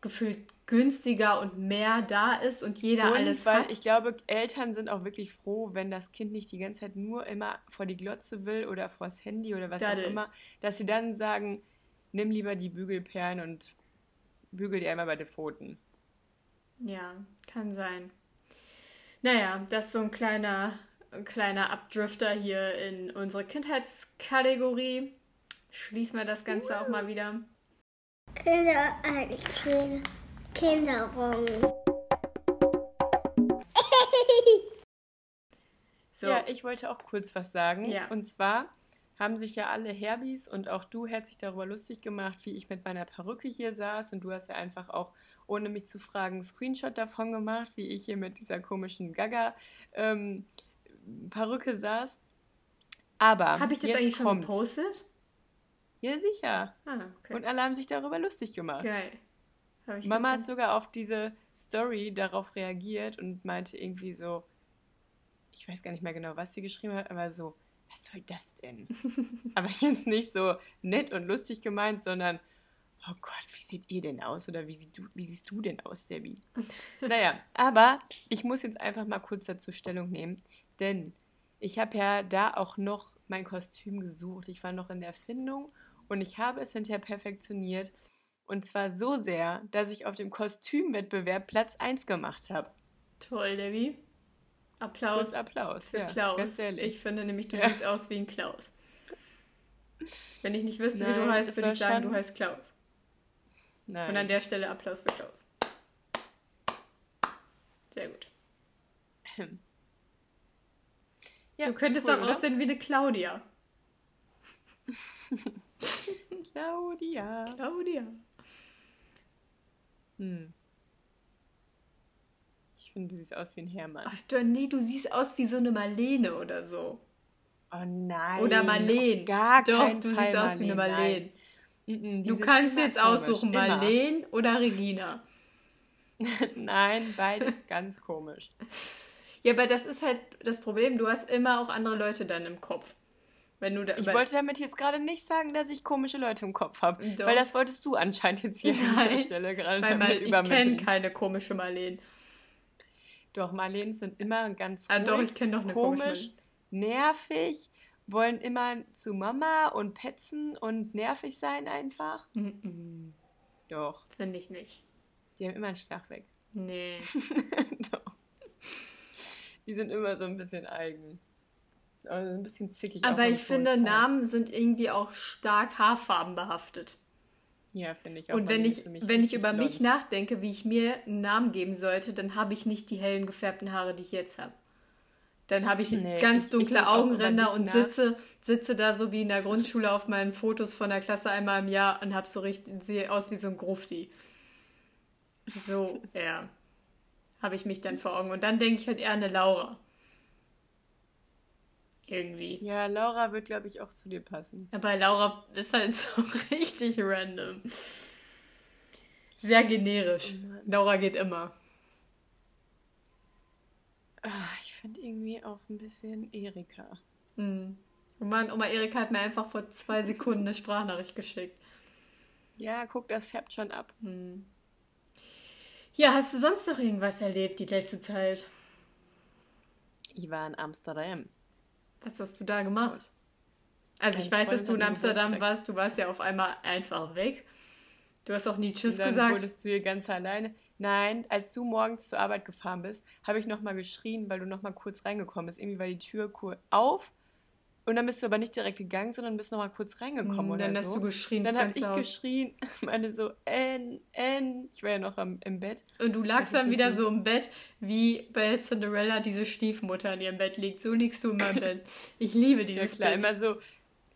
Speaker 3: gefühlt günstiger und mehr da ist und jeder
Speaker 2: und
Speaker 3: alles
Speaker 2: weil
Speaker 3: hat.
Speaker 2: ich glaube, Eltern sind auch wirklich froh, wenn das Kind nicht die ganze Zeit nur immer vor die Glotze will oder vors Handy oder was
Speaker 3: Daddel.
Speaker 2: auch immer, dass sie dann sagen, nimm lieber die Bügelperlen und bügel dir einmal bei den Pfoten.
Speaker 3: Ja, kann sein. Naja, das ist so ein kleiner, ein kleiner Abdrifter hier in unsere Kindheitskategorie. Schließen wir das Ganze auch mal wieder.
Speaker 4: Kinder erzählen Kinderung. [laughs]
Speaker 3: So,
Speaker 2: Ja, ich wollte auch kurz was sagen.
Speaker 3: Ja.
Speaker 2: Und zwar haben sich ja alle Herbis und auch du herzlich darüber lustig gemacht, wie ich mit meiner Perücke hier saß. Und du hast ja einfach auch, ohne mich zu fragen, einen Screenshot davon gemacht, wie ich hier mit dieser komischen Gaga-Perücke saß. Aber
Speaker 3: habe ich das eigentlich schon
Speaker 2: kommt's.
Speaker 3: gepostet?
Speaker 2: Ja, sicher.
Speaker 3: Ah, okay.
Speaker 2: Und alle haben sich darüber lustig gemacht.
Speaker 3: Geil.
Speaker 2: Mama hat sogar auf diese Story darauf reagiert und meinte irgendwie so, ich weiß gar nicht mehr genau, was sie geschrieben hat, aber so, was soll das denn? [laughs] aber jetzt nicht so nett und lustig gemeint, sondern, oh Gott, wie seht ihr denn aus? Oder wie, siehst du, wie siehst du denn aus, Debbie? [laughs] naja, aber ich muss jetzt einfach mal kurz dazu Stellung nehmen, denn ich habe ja da auch noch mein Kostüm gesucht. Ich war noch in der Erfindung und ich habe es hinterher perfektioniert. Und zwar so sehr, dass ich auf dem Kostümwettbewerb Platz 1 gemacht habe.
Speaker 3: Toll, Debbie. Applaus
Speaker 2: Kurz Applaus.
Speaker 3: für
Speaker 2: ja,
Speaker 3: Klaus. Ich finde nämlich, du
Speaker 2: Ja.
Speaker 3: siehst aus wie ein Klaus. Wenn ich nicht wüsste, wie
Speaker 2: Nein,
Speaker 3: du heißt, würde ich sagen, du heißt Klaus.
Speaker 2: Nein.
Speaker 3: Und an der Stelle Applaus für Klaus. Sehr gut. [clears throat]
Speaker 2: ja,
Speaker 3: du könntest
Speaker 2: cool,
Speaker 3: auch
Speaker 2: oder?
Speaker 3: aussehen wie eine Claudia. [laughs]
Speaker 2: Claudia.
Speaker 3: Claudia.
Speaker 2: Hm. Ich finde, du siehst aus wie ein Hermann.
Speaker 3: Ach du, nee, du siehst aus wie so eine Marlene oder so.
Speaker 2: Oh nein.
Speaker 3: Oder Marleen.
Speaker 2: Auf gar
Speaker 3: Doch, du
Speaker 2: Fall
Speaker 3: siehst aus wie eine
Speaker 2: Marleen.
Speaker 3: Marleen.
Speaker 2: Nein.
Speaker 3: Du kannst jetzt
Speaker 2: komisch,
Speaker 3: aussuchen,
Speaker 2: immer.
Speaker 3: Marleen oder Regina. [laughs]
Speaker 2: Nein, beides ganz komisch. [laughs]
Speaker 3: Ja, aber das ist halt das Problem. Du hast immer auch andere Leute dann im Kopf. Wenn du da,
Speaker 2: Ich wollte damit jetzt gerade nicht sagen, dass ich komische Leute im Kopf habe. Weil das wolltest du anscheinend jetzt hier an
Speaker 3: Nein,
Speaker 2: dieser Stelle gerade
Speaker 3: weil,
Speaker 2: damit
Speaker 3: ich kenne keine komische Marleen.
Speaker 2: Doch, Marleen sind immer ganz
Speaker 3: Ah,
Speaker 2: ruhig,
Speaker 3: doch, ich kenne doch eine
Speaker 2: komisch, nervig, wollen immer zu Mama und petzen und nervig sein einfach.
Speaker 3: Mhm.
Speaker 2: Doch,
Speaker 3: Finde ich nicht.
Speaker 2: die haben immer einen Schlag weg.
Speaker 3: Nee. [laughs] [laughs]
Speaker 2: Doch. Die sind immer so ein bisschen eigen. Also ein bisschen zickig.
Speaker 3: Aber ich finde,
Speaker 2: Tonfall.
Speaker 3: Namen sind irgendwie auch stark haarfarbenbehaftet.
Speaker 2: Ja, finde ich auch.
Speaker 3: Und wenn ich, wenn ich über mich nachdenke, wie ich mir einen Namen geben sollte, dann habe ich nicht die hellen gefärbten Haare, die ich jetzt habe. Dann habe ich
Speaker 2: Nee,
Speaker 3: ganz
Speaker 2: ich- ich
Speaker 3: dunkle
Speaker 2: über
Speaker 3: Augenränder und
Speaker 2: nach.
Speaker 3: sitze, sitze da so wie in der Grundschule auf meinen Fotos von der Klasse einmal im Jahr und habe so richtig, sehe aus wie so ein Grufti. So, ja. Habe ich mich dann vor Augen. Und dann denke ich halt eher an eine Laura. Irgendwie.
Speaker 2: Ja, Laura wird, glaube ich, auch zu dir passen.
Speaker 3: Aber Laura ist halt [laughs] so richtig random. Sehr generisch.
Speaker 2: Oh.
Speaker 3: Laura geht immer.
Speaker 2: Ah, ich finde irgendwie auch ein bisschen Erika.
Speaker 3: Hm. Und Mann, Oma Erika hat mir einfach vor zwei Sekunden eine Sprachnachricht geschickt.
Speaker 2: Ja, guck, das färbt schon ab.
Speaker 3: Hm. Ja, hast du sonst noch irgendwas erlebt die letzte Zeit?
Speaker 2: Ich war in Amsterdam.
Speaker 3: Was hast du da gemacht? Also
Speaker 2: Meine
Speaker 3: ich weiß, dass du in Amsterdam
Speaker 2: Geburtstag.
Speaker 3: warst. Du warst ja auf einmal einfach weg. Du hast auch nie Tschüss
Speaker 2: dann
Speaker 3: gesagt.
Speaker 2: wurdest du hier ganz alleine. Nein, als du morgens zur Arbeit gefahren bist, habe ich nochmal geschrien, weil du nochmal kurz reingekommen bist. Irgendwie war die Tür auf und dann bist du aber nicht direkt gegangen, sondern bist nochmal kurz reingekommen
Speaker 3: Hm,
Speaker 2: oder
Speaker 3: dann hast
Speaker 2: so.
Speaker 3: du geschrien,
Speaker 2: Dann habe ich
Speaker 3: Haus.
Speaker 2: geschrien, meine so, N, N. Ich war ja noch am, im Bett.
Speaker 3: Und du lagst dann wieder
Speaker 2: so-
Speaker 3: im Bett, wie bei Cinderella diese Stiefmutter in ihrem Bett liegt. So liegst du immer im Bett. Ich liebe [laughs]
Speaker 2: Ja
Speaker 3: dieses
Speaker 2: klar,
Speaker 3: Bild.
Speaker 2: immer so,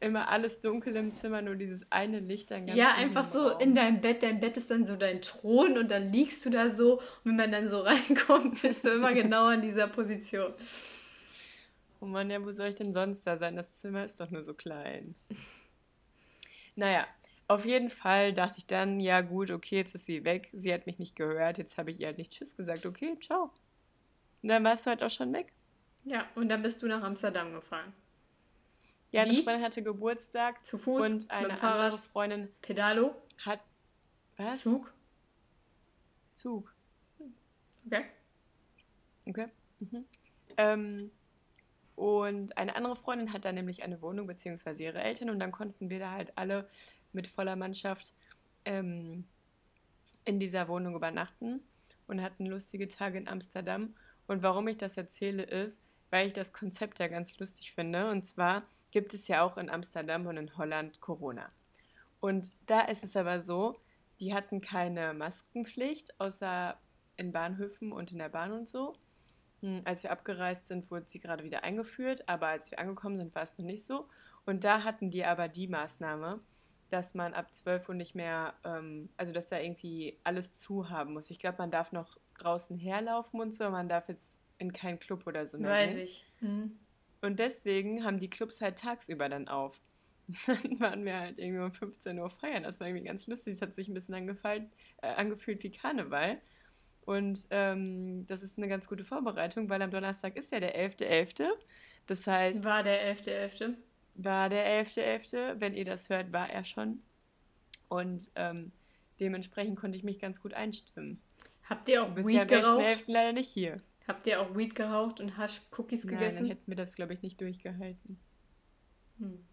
Speaker 2: immer alles dunkel im Zimmer, nur dieses eine Licht dann ganz
Speaker 3: Ja,
Speaker 2: in
Speaker 3: einfach so
Speaker 2: Raum.
Speaker 3: in deinem Bett. Dein Bett ist dann so dein Thron und dann liegst du da so. Und wenn man dann so [laughs] reinkommt, bist du immer [laughs] genau in dieser Position.
Speaker 2: Oh Mann, ja, wo soll ich denn sonst da sein? Das Zimmer ist doch nur so klein. [laughs] Naja, auf jeden Fall dachte ich dann, ja gut, okay, jetzt ist sie weg. Sie hat mich nicht gehört. Jetzt habe ich ihr halt nicht Tschüss gesagt. Okay, ciao. Und dann warst du halt auch schon weg.
Speaker 3: Ja, und dann bist du nach Amsterdam gefahren.
Speaker 2: Ja, eine
Speaker 3: Wie?
Speaker 2: Freundin hatte Geburtstag
Speaker 3: Zu Fuß,
Speaker 2: und
Speaker 3: mit
Speaker 2: eine
Speaker 3: dem Fahrrad,
Speaker 2: andere Freundin
Speaker 3: Pedalo,
Speaker 2: hat. Was?
Speaker 3: Zug.
Speaker 2: Zug.
Speaker 3: Okay.
Speaker 2: Okay. Mhm. Ähm, und eine andere Freundin hat da nämlich eine Wohnung, beziehungsweise ihre Eltern, und dann konnten wir da halt alle mit voller Mannschaft ähm, in dieser Wohnung übernachten und hatten lustige Tage in Amsterdam. Und warum ich das erzähle, ist, weil ich das Konzept ja ganz lustig finde. Und zwar gibt es ja auch in Amsterdam und in Holland Corona. Und da ist es aber so, die hatten keine Maskenpflicht, außer in Bahnhöfen und in der Bahn und so. Als wir abgereist sind, wurde sie gerade wieder eingeführt, aber als wir angekommen sind, war es noch nicht so. Und da hatten die aber die Maßnahme, dass man ab 12 Uhr nicht mehr, ähm, also dass da irgendwie alles zu haben muss. Ich glaube, man darf noch draußen herlaufen und so, aber man darf jetzt in keinen Club oder so mehr
Speaker 3: Weiß
Speaker 2: gehen.
Speaker 3: ich. Mhm.
Speaker 2: Und deswegen haben die Clubs halt tagsüber dann auf. [laughs] Dann waren wir halt irgendwie um 15 Uhr feiern. Das war irgendwie ganz lustig. Es hat sich ein bisschen äh, angefühlt wie Karneval. Und ähm, das ist eine ganz gute Vorbereitung, weil am Donnerstag ist ja der 11.11. Das heißt,
Speaker 3: War der 11.11.
Speaker 2: war der 11.11. Wenn ihr das hört, war er schon. Und ähm, dementsprechend konnte ich mich ganz gut einstimmen.
Speaker 3: Habt ihr auch
Speaker 2: bist ja
Speaker 3: Weed
Speaker 2: am
Speaker 3: geraucht?
Speaker 2: 11.11. leider nicht hier.
Speaker 3: Habt ihr auch Weed geraucht und Hasch-Cookies
Speaker 2: Nein, dann
Speaker 3: gegessen?
Speaker 2: hätten wir das, glaube ich, nicht durchgehalten.
Speaker 3: Hm.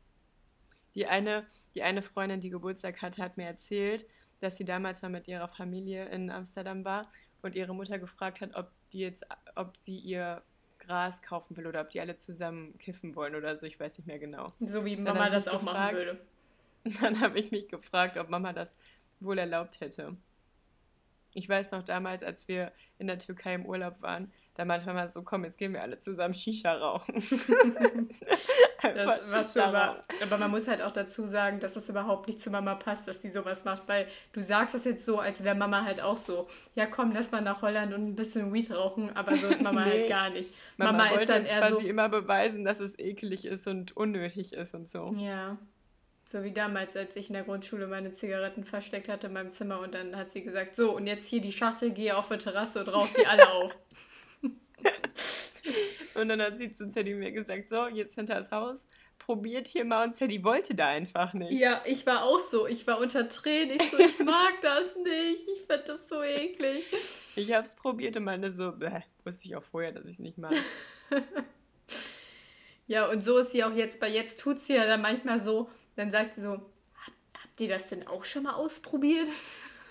Speaker 2: Die eine, die eine Freundin, die Geburtstag hatte, hat mir erzählt, dass sie damals mal mit ihrer Familie in Amsterdam war und ihre Mutter gefragt hat, ob die jetzt, ob sie ihr Gras kaufen will oder ob die alle zusammen kiffen wollen oder so. Ich weiß nicht mehr genau.
Speaker 3: So wie Mama das auch machen
Speaker 2: gefragt.
Speaker 3: würde.
Speaker 2: Und [laughs] dann habe ich mich gefragt, ob Mama das wohl erlaubt hätte. Ich weiß noch damals, als wir in der Türkei im Urlaub waren, da meinte Mama so, komm, jetzt gehen wir alle zusammen Shisha rauchen. [laughs]
Speaker 3: Das, was
Speaker 2: Shisha
Speaker 3: aber, aber man muss halt auch dazu sagen, dass es überhaupt nicht zu Mama passt, dass die sowas macht, weil du sagst das jetzt so, als wäre Mama halt auch so. Ja, komm, lass mal nach Holland und ein bisschen Weed rauchen, aber so ist [laughs] Mama
Speaker 2: Nee.
Speaker 3: halt gar nicht.
Speaker 2: Mama,
Speaker 3: Mama,
Speaker 2: wollte
Speaker 3: ist dann eher
Speaker 2: quasi
Speaker 3: so.
Speaker 2: immer beweisen, dass es eklig ist und unnötig ist und so.
Speaker 3: Ja. So wie damals, als ich in der Grundschule meine Zigaretten versteckt hatte in meinem Zimmer und dann hat sie gesagt, so und jetzt hier die Schachtel, gehe auf die Terrasse und rauch die alle [laughs] auf.
Speaker 2: Und dann hat sie zu Teddy mir gesagt, so, jetzt hinter das Haus, probiert hier mal und Teddy wollte da einfach nicht.
Speaker 3: Ja, ich war auch so. Ich war unter Tränen. Ich so, ich [laughs] mag das nicht. Ich finde das so eklig.
Speaker 2: Ich hab's probiert und meine so, bäh, wusste ich auch vorher, dass ich nicht mag. [laughs]
Speaker 3: Ja, und so ist sie auch jetzt. Bei jetzt tut sie ja dann manchmal so, dann sagt sie so, "Hab- habt ihr das denn auch schon mal ausprobiert?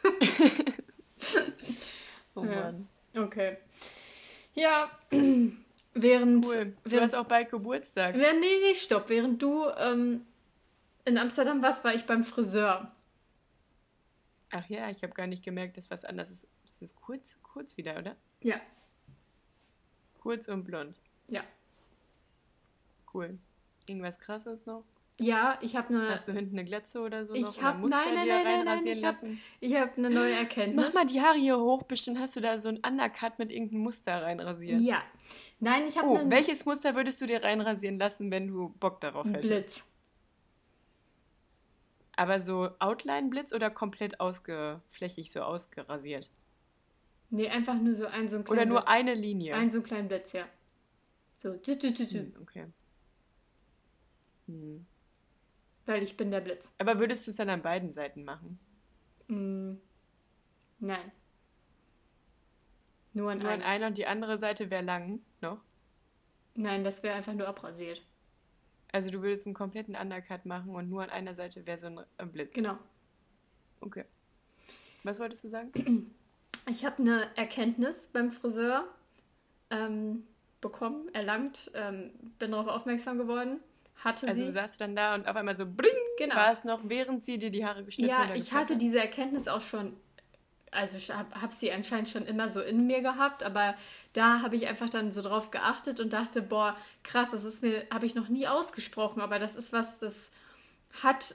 Speaker 3: [laughs]
Speaker 2: Oh
Speaker 3: Ja.
Speaker 2: Mann.
Speaker 3: Okay. Ja, [clears throat] während.
Speaker 2: Cool. Du
Speaker 3: während
Speaker 2: hast auch bald Geburtstag.
Speaker 3: während nee, nee, stopp. Während du ähm, in Amsterdam warst, war ich beim Friseur.
Speaker 2: Ach ja, ich habe gar nicht gemerkt, dass was anderes ist. Ist das kurz, kurz wieder, oder?
Speaker 3: Ja,
Speaker 2: Kurz und blond.
Speaker 3: ja.
Speaker 2: Cool. Irgendwas krasses noch?
Speaker 3: Ja, ich habe eine.
Speaker 2: Hast du hinten eine Glatze oder so
Speaker 3: Ich hab-
Speaker 2: Muster
Speaker 3: nein, nein, nein, nein, nein, ich hab- habe eine neue Erkenntnis.
Speaker 2: Mach mal die Haare hier hoch, bestimmt hast du da so ein Undercut mit irgendeinem Muster reinrasiert.
Speaker 3: Ja. Nein, ich habe
Speaker 2: Oh,
Speaker 3: einen
Speaker 2: welches Muster würdest du dir reinrasieren lassen, wenn du Bock darauf hättest?
Speaker 3: Blitz.
Speaker 2: Aber so Outline-Blitz oder komplett ausgeflächig, so ausgerasiert?
Speaker 3: Nee, einfach nur so ein so ein
Speaker 2: Oder nur eine Linie?
Speaker 3: Ein so einen kleinen Blitz, ja. So.
Speaker 2: Hm, okay. Hm.
Speaker 3: Weil ich bin der Blitz.
Speaker 2: Aber würdest du es dann an beiden Seiten machen?
Speaker 3: Mm, nein. Nur an
Speaker 2: Nur an
Speaker 3: einer.
Speaker 2: und die andere Seite wäre lang noch?
Speaker 3: Nein, das wäre einfach nur abrasiert.
Speaker 2: Also du würdest einen kompletten Undercut machen und nur an einer Seite wäre so ein Blitz.
Speaker 3: Genau.
Speaker 2: Okay. Was wolltest du sagen? [clears throat]
Speaker 3: Ich habe eine Erkenntnis beim Friseur ähm, bekommen, erlangt, ähm, bin darauf aufmerksam geworden. Hatte
Speaker 2: Also
Speaker 3: sie.
Speaker 2: du saßt dann da und auf einmal so bring,
Speaker 3: Genau.
Speaker 2: war es noch, während sie dir die Haare geschnitten
Speaker 3: Ja,
Speaker 2: oder
Speaker 3: ich hatte
Speaker 2: hat?
Speaker 3: diese Erkenntnis auch schon, also ich habe hab sie anscheinend schon immer so in mir gehabt, aber da habe ich einfach dann so drauf geachtet und dachte, boah, krass, das ist mir, habe ich noch nie ausgesprochen, aber das ist was, das hat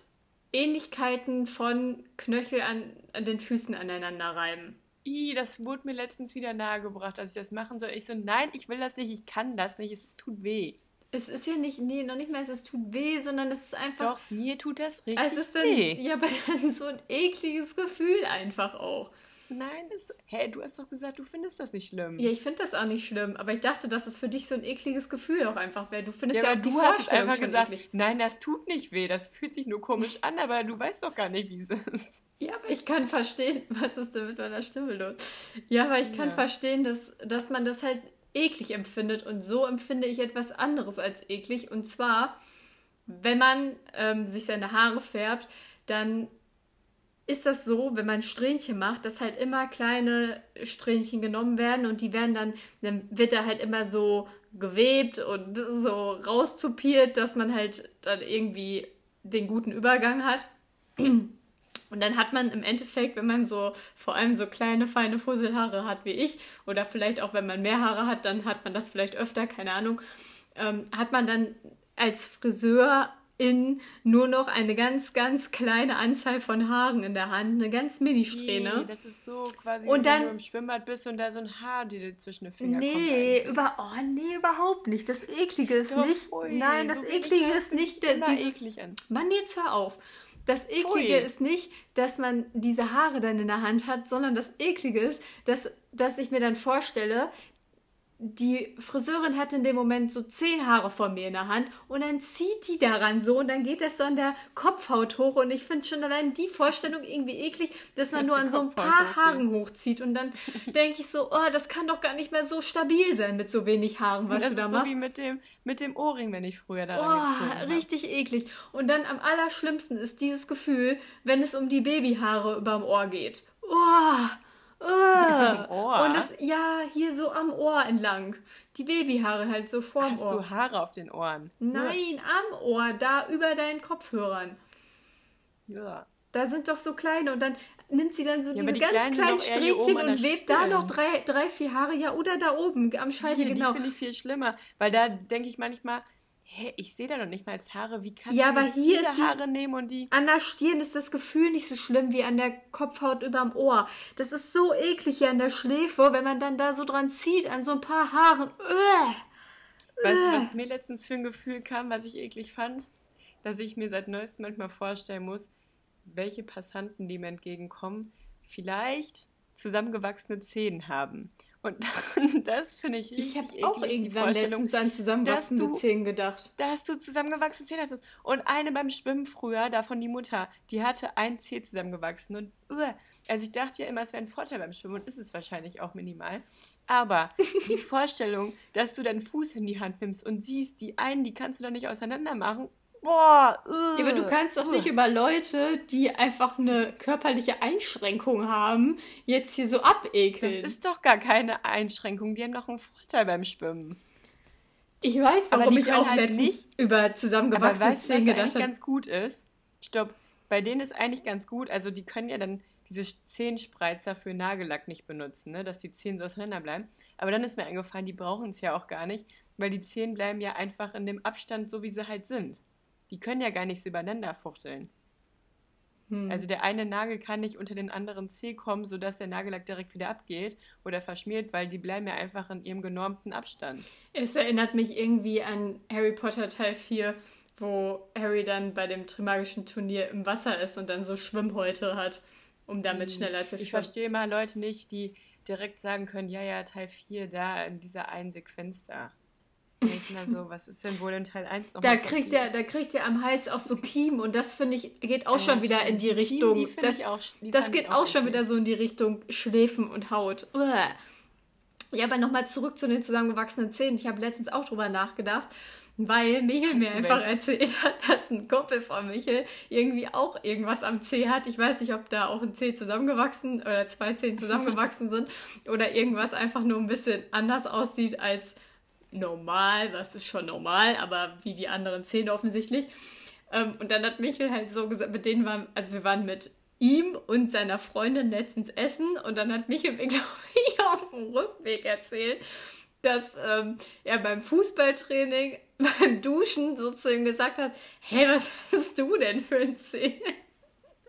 Speaker 3: Ähnlichkeiten von Knöchel an, an den Füßen aneinander reiben.
Speaker 2: Ih, das wurde mir letztens wieder nahegebracht, als ich das machen soll. Ich so, nein, ich will das nicht, ich kann das nicht, es tut weh.
Speaker 3: Es ist ja nicht, nee, noch nicht mal, es tut weh, sondern es ist einfach,
Speaker 2: Doch, mir tut das richtig
Speaker 3: es ist dann,
Speaker 2: weh.
Speaker 3: ja, aber [laughs] dann so ein ekliges Gefühl einfach auch.
Speaker 2: Nein, ist so, hä, du hast doch gesagt, du findest das nicht schlimm.
Speaker 3: Ja, ich finde das auch nicht schlimm, aber ich dachte, dass es für dich so ein ekliges Gefühl auch einfach wäre. Du findest
Speaker 2: Ja,
Speaker 3: ja, auch die
Speaker 2: du hast
Speaker 3: Vorstellung
Speaker 2: einfach gesagt,
Speaker 3: eklig.
Speaker 2: nein, das tut nicht weh, das fühlt sich nur komisch an, aber du weißt doch gar nicht, wie es ist.
Speaker 3: Ja, aber ich kann verstehen, [laughs] was ist denn mit meiner Stimme los? Ja, aber ich kann
Speaker 2: Ja.
Speaker 3: verstehen, dass, dass man das halt eklig empfindet und so empfinde ich etwas anderes als eklig. Und zwar, wenn man ähm, sich seine Haare färbt, dann ist das so, wenn man Strähnchen macht, dass halt immer kleine Strähnchen genommen werden und die werden dann, dann wird da halt immer so gewebt und so raustupiert, dass man halt dann irgendwie den guten Übergang hat. [clears throat] Und dann hat man im Endeffekt, wenn man so vor allem so kleine, feine Fusselhaare hat wie ich, oder vielleicht auch wenn man mehr Haare hat, dann hat man das vielleicht öfter, keine Ahnung, ähm, hat man dann als Friseurin nur noch eine ganz, ganz kleine Anzahl von Haaren in der Hand, eine ganz Mini-Strähne.
Speaker 2: Nee, das ist so quasi,
Speaker 3: Und dann-
Speaker 2: wenn du im Schwimmbad bist und da so ein Haar dir zwischen den Finger kommt.
Speaker 3: Nee,
Speaker 2: eigentlich.
Speaker 3: über, oh, nee, überhaupt nicht. Das Eklige ist
Speaker 2: Doch,
Speaker 3: nicht.
Speaker 2: pfui,
Speaker 3: nein, das
Speaker 2: so
Speaker 3: Eklige ist nicht der, dieses,
Speaker 2: eklig an.
Speaker 3: Mann, jetzt hör auf. Das Eklige
Speaker 2: Pfui.
Speaker 3: ist nicht, dass man diese Haare dann in der Hand hat, sondern das Eklige ist, dass, dass ich mir dann vorstelle, die Friseurin hat in dem Moment so zehn Haare von mir in der Hand und dann zieht die daran so und dann geht das so an der Kopfhaut hoch und ich finde schon allein die Vorstellung irgendwie eklig, dass man
Speaker 2: Dass
Speaker 3: nur an so ein paar
Speaker 2: hochgeht.
Speaker 3: Haaren hochzieht und dann [laughs] denke ich so, oh, das kann doch gar nicht mehr so stabil sein mit so wenig Haaren, was
Speaker 2: das
Speaker 3: du da
Speaker 2: ist so
Speaker 3: machst.
Speaker 2: wie mit dem, mit dem Ohrring, wenn ich früher daran
Speaker 3: Oh,
Speaker 2: gezogen habe.
Speaker 3: richtig eklig. Und dann am allerschlimmsten ist dieses Gefühl, wenn es um die Babyhaare überm Ohr geht. Oh, oh.
Speaker 2: Ohr?
Speaker 3: Und das, ja, hier so am Ohr entlang. Die Babyhaare halt so vorm
Speaker 2: Hast
Speaker 3: Ohr.
Speaker 2: du Haare auf den Ohren?
Speaker 3: Nein, am Ohr, da über deinen Kopfhörern.
Speaker 2: Ja.
Speaker 3: Da sind doch so kleine und dann nimmt sie dann so
Speaker 2: Ja,
Speaker 3: diese
Speaker 2: die
Speaker 3: ganz
Speaker 2: kleinen
Speaker 3: kleinen Strähnchen und webt da noch drei, drei, vier Haare, ja, oder da oben am Scheitel, genau.
Speaker 2: Die finde ich viel schlimmer, weil da denke ich manchmal, hä, ich sehe da doch nicht mal als Haare. Wie kannst
Speaker 3: Ja,
Speaker 2: du
Speaker 3: aber hier
Speaker 2: diese
Speaker 3: ist die-
Speaker 2: Haare nehmen und die...
Speaker 3: An der Stirn ist das Gefühl nicht so schlimm wie an der Kopfhaut überm Ohr. Das ist so eklig hier an der Schläfe, wenn man dann da so dran zieht, an so ein paar Haaren. Uah.
Speaker 2: Weißt du,
Speaker 3: Äh.
Speaker 2: was mir letztens für ein Gefühl kam, was ich eklig fand? Dass ich mir seit neuestem manchmal vorstellen muss, welche Passanten, die mir entgegenkommen, vielleicht zusammengewachsene Zehen haben. Und [laughs] das finde ich richtig
Speaker 3: Ich habe auch irgendwann letztens an zusammenwachsende
Speaker 2: dass du-
Speaker 3: Zähne gedacht.
Speaker 2: Da hast du zusammengewachsene Zähne. Hast. Und eine beim Schwimmen früher, davon die Mutter, die hatte ein Zeh zusammengewachsen. Und also ich dachte ja immer, es wäre ein Vorteil beim Schwimmen und ist es wahrscheinlich auch minimal. Aber die [laughs] Vorstellung, dass du deinen Fuß in die Hand nimmst und siehst, die einen, die kannst du doch nicht auseinander machen. Boah,
Speaker 3: Ja, aber du kannst doch
Speaker 2: uah.
Speaker 3: nicht über Leute, die einfach eine körperliche Einschränkung haben, jetzt hier so
Speaker 2: Das
Speaker 3: abekeln.
Speaker 2: ist doch gar keine Einschränkung. Die haben doch einen Vorteil beim Schwimmen.
Speaker 3: ich weiß,
Speaker 2: Aber
Speaker 3: warum ich auch
Speaker 2: halt nicht-
Speaker 3: über
Speaker 2: Aber
Speaker 3: zusammengewachsene
Speaker 2: weißt
Speaker 3: Zähne gedacht habe.
Speaker 2: ganz gut ist? Stopp. Bei denen ist eigentlich ganz gut, also die können ja dann diese Zehenspreizer für Nagellack nicht benutzen, ne? dass die Zehen so auseinander bleiben. Aber dann ist mir eingefallen, die brauchen es ja auch gar nicht, weil die Zehen bleiben ja einfach in dem Abstand so, wie sie halt sind. Die können ja gar nicht so übereinander fuchteln.
Speaker 3: Hm.
Speaker 2: Also der eine Nagel kann nicht unter den anderen Zeh kommen, sodass der Nagellack direkt wieder abgeht oder verschmiert, weil die bleiben ja einfach in ihrem genormten Abstand.
Speaker 3: Es erinnert mich irgendwie an Harry Potter Teil 4, wo Harry dann bei dem Trimagischen Turnier im Wasser ist und dann so Schwimmhäute hat, um damit schneller zu schwimmen.
Speaker 2: Ich verstehe mal Leute nicht, die direkt sagen können, ja, ja, Teil 4 da, in dieser einen Sequenz da. Denke mal so, was ist denn wohl in Teil 1 noch
Speaker 3: Da kriegt,
Speaker 2: passiert?
Speaker 3: er, da kriegt er am Hals auch so Kiemen und das finde ich, geht auch
Speaker 2: Ja,
Speaker 3: schon wieder in die Richtung.
Speaker 2: Kiemen, die
Speaker 3: das
Speaker 2: ich auch- die
Speaker 3: das geht
Speaker 2: auch
Speaker 3: auch schon wieder so in die Richtung Schläfen und Haut. Uah. Ja, aber nochmal zurück zu den zusammengewachsenen Zähnen. Ich habe letztens auch drüber nachgedacht, weil Michel mir einfach
Speaker 2: welche?
Speaker 3: erzählt hat, dass ein Kumpel von Michel irgendwie auch irgendwas am Zeh hat. Ich weiß nicht, ob da auch ein Zeh zusammengewachsen oder zwei Zehen zusammengewachsen sind oder irgendwas einfach nur ein bisschen anders aussieht als normal. Das ist schon normal, aber wie die anderen Zähne offensichtlich. Ähm, und dann hat Michel halt so gesagt, mit denen waren, also wir waren mit ihm und seiner Freundin letztens essen und dann hat Michel mir, [laughs] glaube ich, auf dem Rückweg erzählt, dass ähm, er beim Fußballtraining, [laughs] beim Duschen so zu ihm gesagt hat, hey, was hast du denn für ein Zeh?